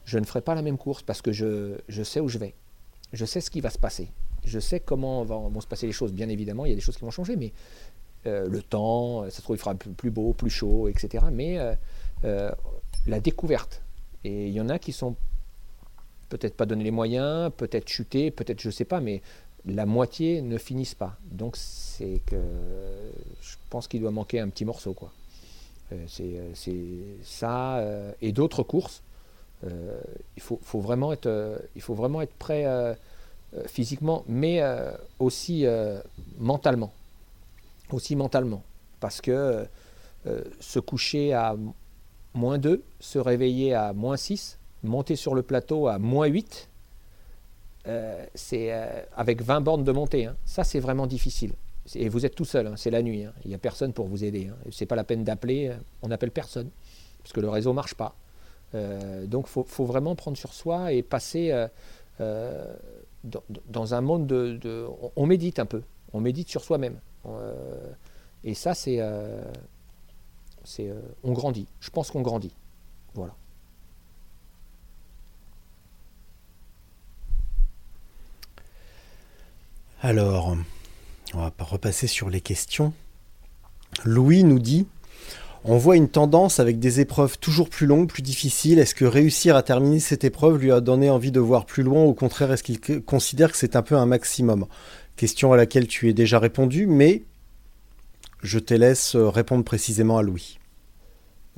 C: Je ne ferai pas la même course parce que je, je sais où je vais. Je sais ce qui va se passer. Je sais comment vont, se passer les choses. Bien évidemment, il y a des choses qui vont changer, mais euh, le temps, ça se trouve, il fera plus, beau, plus chaud, etc. Mais euh, euh, la découverte. Et il y en a qui sont peut-être pas donné les moyens, peut-être chutés, peut-être je sais pas, mais la moitié ne finissent pas. Donc c'est que je pense qu'il doit manquer un petit morceau, quoi. Euh, c'est, euh, c'est ça euh, et d'autres courses. Il faut, vraiment être, il faut vraiment être prêt physiquement, mais aussi mentalement. aussi mentalement. Parce que se coucher à moins 2, se réveiller à moins 6, monter sur le plateau à moins 8, euh, c'est avec 20 bornes de montée. hein. Ça, c'est vraiment difficile. Et vous êtes tout seul, hein, c'est la nuit. hein. Il n'y a personne pour vous aider. Hein. C'est pas la peine d'appeler. euh, On n'appelle personne parce que le réseau marche pas. Euh, donc, faut, faut vraiment prendre sur soi et passer euh, dans, un monde de, on- médite un peu. On médite sur soi-même. Et ça, c'est, on grandit. Je pense qu'on grandit. Voilà.
B: Alors, on va pas repasser sur les questions. Louis nous dit On voit une tendance avec des épreuves toujours plus longues, plus difficiles. Est-ce que réussir à terminer cette épreuve lui a donné envie de voir plus loin? Au contraire, est-ce qu'il considère que c'est un peu un maximum? Question à laquelle tu es déjà répondu, mais je te laisse euh, répondre précisément à Louis.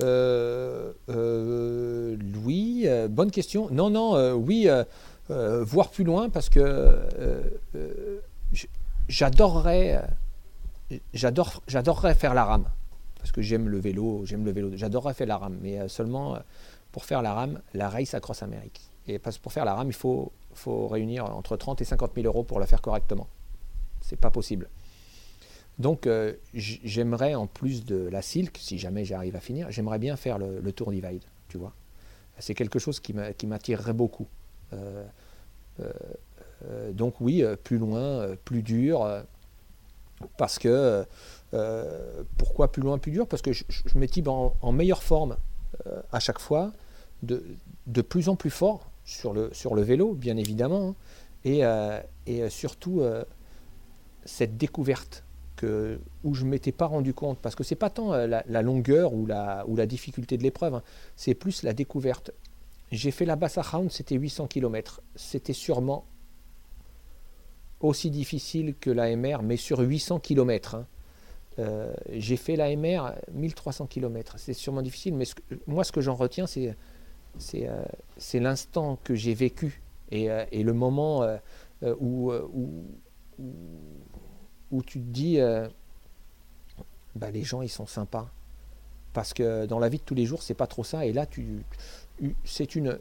C: Euh, euh, Louis, bonne question. Non, non, oui, voir plus loin parce que j'adorerais, euh, j'adore, j'adorerais faire la rame parce que j'aime le vélo, j'aime le vélo. J'adorerais faire la rame, mais euh, seulement euh, pour faire la rame, la Race Across America. Et parce que pour faire la rame, il faut, réunir entre 30 et 50 000 euros pour la faire correctement. C'est pas possible. Donc j'aimerais, en plus de la Silk, si jamais j'arrive à finir, j'aimerais bien faire le, Tour Divide, tu vois. C'est quelque chose qui m'a- qui m'attirerait beaucoup. Donc oui, euh, plus loin, euh, plus dur, euh, parce que... euh, pourquoi plus loin, plus dur? Parce que je, je- type en, meilleure forme euh, à chaque fois, de, de plus en plus fort sur le, sur le vélo, bien évidemment, hein, et, euh, et euh, surtout euh, cette découverte que, où je ne m'étais pas rendu compte, parce que c'est pas tant euh, la, la longueur ou la, ou la difficulté de l'épreuve, hein, c'est plus la découverte. J'ai fait la Bassa Round, c'était 800 km. C'était sûrement aussi difficile que la MR, mais sur 800 km. Euh, j'ai fait la MR 1300 km. C'est sûrement difficile, mais ce que- moi, ce que j'en retiens, c'est euh, l'instant que j'ai vécu et, euh, le moment où, tu te dis bah, les gens ils sont sympas parce que dans la vie de tous les jours c'est pas trop ça et là tu- c'est une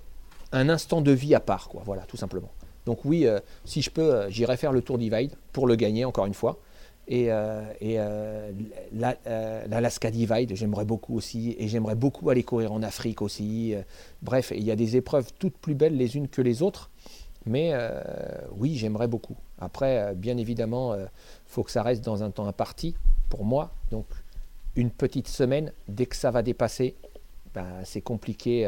C: un instant de vie à part quoi voilà tout simplement donc oui euh, si je peux euh, j'irai faire le tour divide pour le gagner encore une fois et, euh, l'Alaska Divide, j'aimerais beaucoup aussi. Et j'aimerais beaucoup aller courir en Afrique aussi. Bref, il y a des épreuves toutes plus belles les unes que les autres. Mais oui, j'aimerais beaucoup. Après, bien évidemment, il faut que ça reste dans un temps imparti pour moi. Donc, une petite semaine, dès que ça va dépasser, ben, c'est compliqué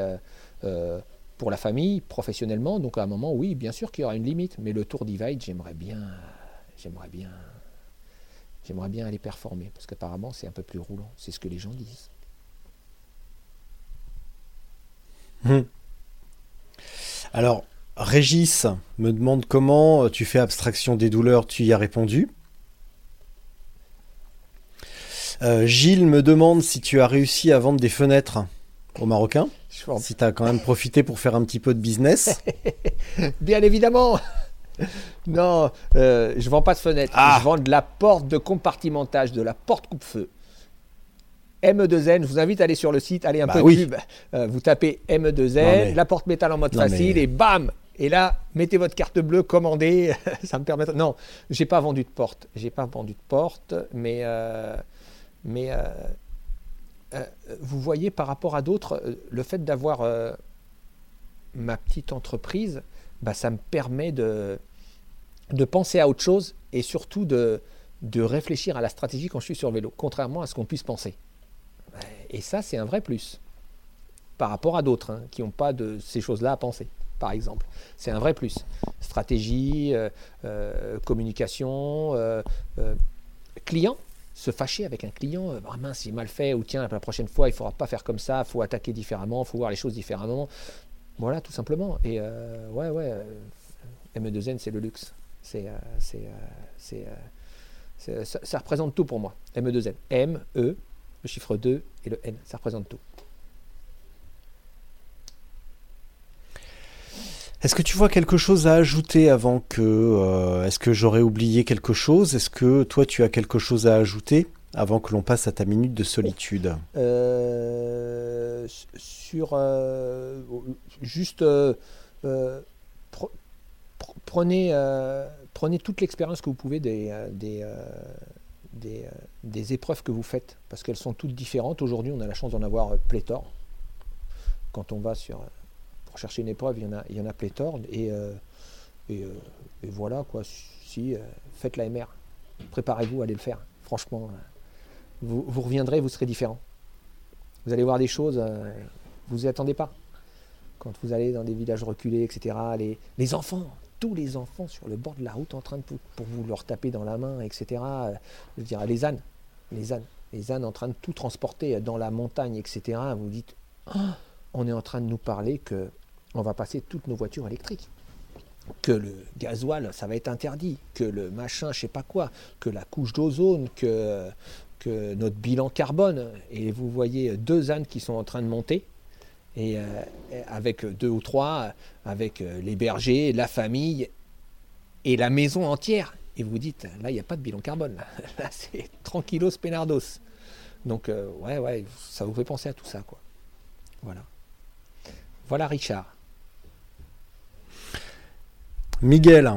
C: pour la famille, professionnellement. Donc, à un moment, oui, bien sûr qu'il y aura une limite. Mais le Tour Divide, j'aimerais bien. J'aimerais bien. J'aimerais bien aller performer parce qu'apparemment c'est un peu plus roulant. C'est ce que les gens disent.
B: Alors, Régis me demande comment euh, tu fais abstraction des douleurs, tu y as répondu. Euh, Gilles me demande si tu as réussi à vendre des fenêtres aux Marocains, Si tu as quand même profité pour faire un petit peu de business.
C: Bien évidemment Non, euh, je vends pas de fenêtre.
B: Ah.
C: Je vends de la porte de compartimentage, de la porte coupe-feu. M2N, je vous invite à aller sur le site, allez un
B: Bah
C: peu de
B: oui.
C: pub. Euh, vous tapez M2N,
B: Non, mais-
C: la porte métal en mode
B: Non,
C: facile
B: mais-
C: et bam Et là, mettez votre carte bleue, commandez. Ça me permettra. Non, j'ai pas vendu de porte. J'ai pas vendu de porte, mais euh, mais euh, vous voyez par rapport à d'autres, euh, le fait d'avoir euh, ma petite entreprise, bah, ça me permet de, de penser à autre chose et surtout de, de réfléchir à la stratégie quand je suis sur vélo, contrairement à ce qu'on puisse penser. Et ça, c'est un vrai plus par rapport à d'autres hein, qui n'ont pas de ces choses-là à penser, par exemple. C'est un vrai plus. Stratégie, communication, client. Se fâcher avec un client, euh, Ah mince, mal fait, ou tiens, la prochaine fois, il ne faudra pas faire comme ça, il faut attaquer différemment, il faut voir les choses différemment. Voilà, tout simplement. Et euh, ouais, ouais, euh, ME2N, c'est le luxe. C'est, c'est- ça, ça représente tout pour moi. ME2N. M, E, le chiffre 2 et le N, ça représente tout.
B: Est-ce que tu vois quelque chose à ajouter avant que... euh, Est-ce que j'aurais oublié quelque chose? Est-ce que toi tu as quelque chose à ajouter avant que l'on passe à ta minute de solitude?
C: Euh, sur euh, juste pre- pre- prenez prenez toute l'expérience que vous pouvez des des, des, des épreuves que vous faites parce qu'elles sont toutes différentes. Aujourd'hui on a la chance d'en avoir pléthore. Quand on va sur chercher une épreuve il y en a il y en a pléthore et euh, euh, et voilà quoi si euh, faites la MR préparez-vous à aller le faire franchement vous, vous reviendrez vous serez différent vous allez voir des choses, vous y attendez pas. Quand vous allez dans des villages reculés, etc., les, les enfants, tous les enfants sur le bord de la route en train de pour, pour vous leur taper dans la main, etc. je dire, les ânes, les ânes, les ânes en train de tout transporter dans la montagne, etc. Vous dites, Ah, on est en train de nous parler que on va passer toutes nos voitures électriques. Que le gasoil, ça va être interdit, que le machin, je sais pas quoi, que la couche d'ozone, que notre bilan carbone. Et vous voyez deux ânes qui sont en train de monter, et euh, avec deux ou trois, avec euh, les bergers, la famille et la maison entière. Et vous dites, là, il n'y a pas de bilan carbone. Là, c'est tranquillos penardos. Donc, euh, ouais, ouais, ça vous fait penser à tout ça. Voilà. Voilà, Richard.
B: Miguel,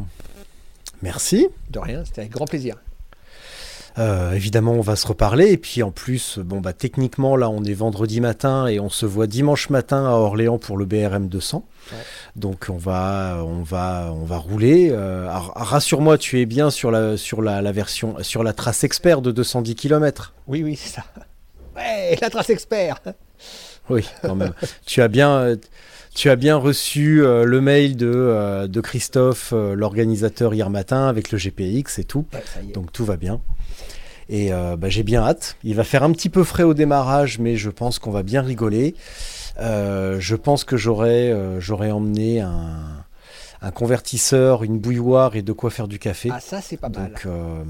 B: merci.
C: De rien, c'était avec grand plaisir.
B: Euh, évidemment, on va se reparler. Et puis en plus, bon bah techniquement là, on est vendredi matin et on se voit dimanche matin à Orléans pour le BRM 200.
C: Ouais.
B: Donc on va, on va, on va rouler. Euh, alors, Rassure-moi, tu es bien sur la, sur la, la version, sur la trace expert de 210 km.
C: Oui, oui, c'est ça. Ouais, la trace expert.
B: Oui, quand même. tu as bien, euh, tu as bien reçu euh, le mail de, euh, de Christophe, euh, l'organisateur hier matin avec le GPX et tout.
C: Ouais.
B: Donc tout va bien. Et bah, j'ai bien hâte. Il va faire un petit peu frais au démarrage, mais je pense qu'on va bien rigoler. Je pense que j'aurais j'aurais emmené un, un convertisseur, une bouilloire et de quoi faire du café.
C: Ah, ça, c'est pas mal.
B: Donc, euh,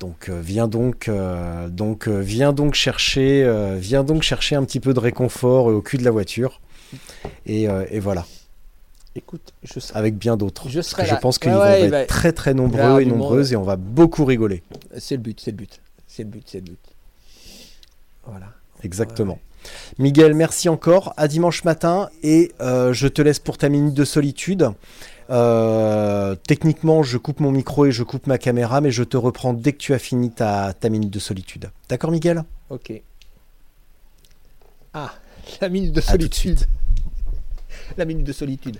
B: donc euh, viens donc, euh, donc viens donc chercher, viens donc chercher un petit peu de réconfort au cul de la voiture. Et, euh, et voilà,
C: Écoute, je serai...
B: avec bien d'autres.
C: Je serai
B: pense qu'ils
C: Ouais,
B: vont être très très nombreux et nombreuses et on va beaucoup rigoler.
C: c'est le but, c'est le but. C'est le but, c'est le but. Voilà.
B: Exactement. Miguel, merci encore. À dimanche matin et euh, je te laisse pour ta minute de solitude. Euh, techniquement, je coupe mon micro et je coupe ma caméra, mais je te reprends dès que tu as fini ta, ta minute de solitude. D'accord, Miguel?
C: Ok. Ah, la minute de solitude. La minute de solitude.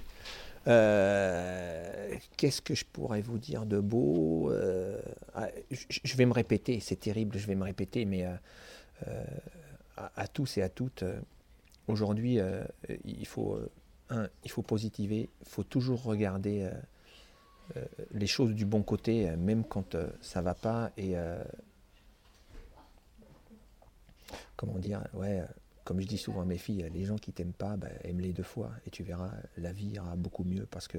C: Euh, Qu'est-ce que je pourrais vous dire de beau Euh, ah, je, vais me répéter, c'est terrible, je vais me répéter, mais euh, à, tous et à toutes, aujourd'hui, il faut, positiver, il faut toujours regarder les choses du bon côté, même quand ça va pas, comment dire, ouais, comme je dis souvent à mes filles, les gens qui t'aiment pas, bah, aime-les deux fois et tu verras, la vie ira beaucoup mieux parce que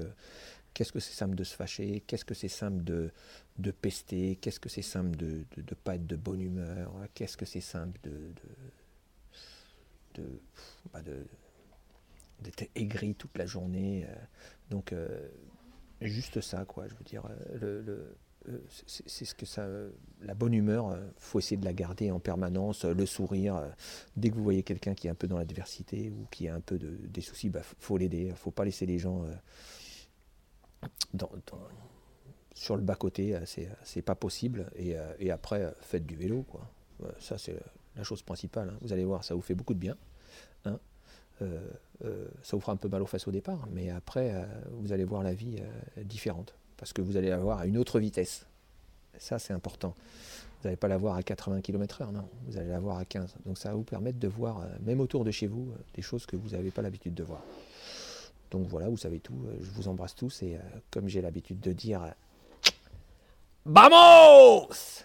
C: qu'est-ce que c'est simple de se fâcher, qu'est-ce que c'est simple de, de pester, qu'est-ce que c'est simple de ne pas être de bonne humeur, qu'est-ce que c'est simple de, de, de, bah, d'être aigri toute la journée. euh. donc, euh, juste ça, quoi, je veux dire, euh, le, c'est ce que ça, la bonne humeur, euh, faut essayer de la garder en permanence, euh, le sourire. euh, dès que vous voyez quelqu'un qui est un peu dans l'adversité ou qui a un peu de, des soucis, bah, faut l'aider. Faut pas laisser les gens sur le bas côté. C'est pas possible. Et, et après, faites du vélo, quoi. Ça c'est la chose principale. hein. Vous allez voir, ça vous fait beaucoup de bien. hein. Ça vous fera un peu mal aux fesses au départ, mais après, vous allez voir la vie différente parce que vous allez la voir à une autre vitesse. Ça, c'est important. Vous n'allez pas la voir à 80 km/h, non. Vous allez la voir à 15. Donc ça va vous permettre de voir, euh, même autour de chez vous, euh, des choses que vous n'avez pas l'habitude de voir. Donc voilà, vous savez tout. Euh, Je vous embrasse tous et comme j'ai l'habitude de dire, ¡Vamos!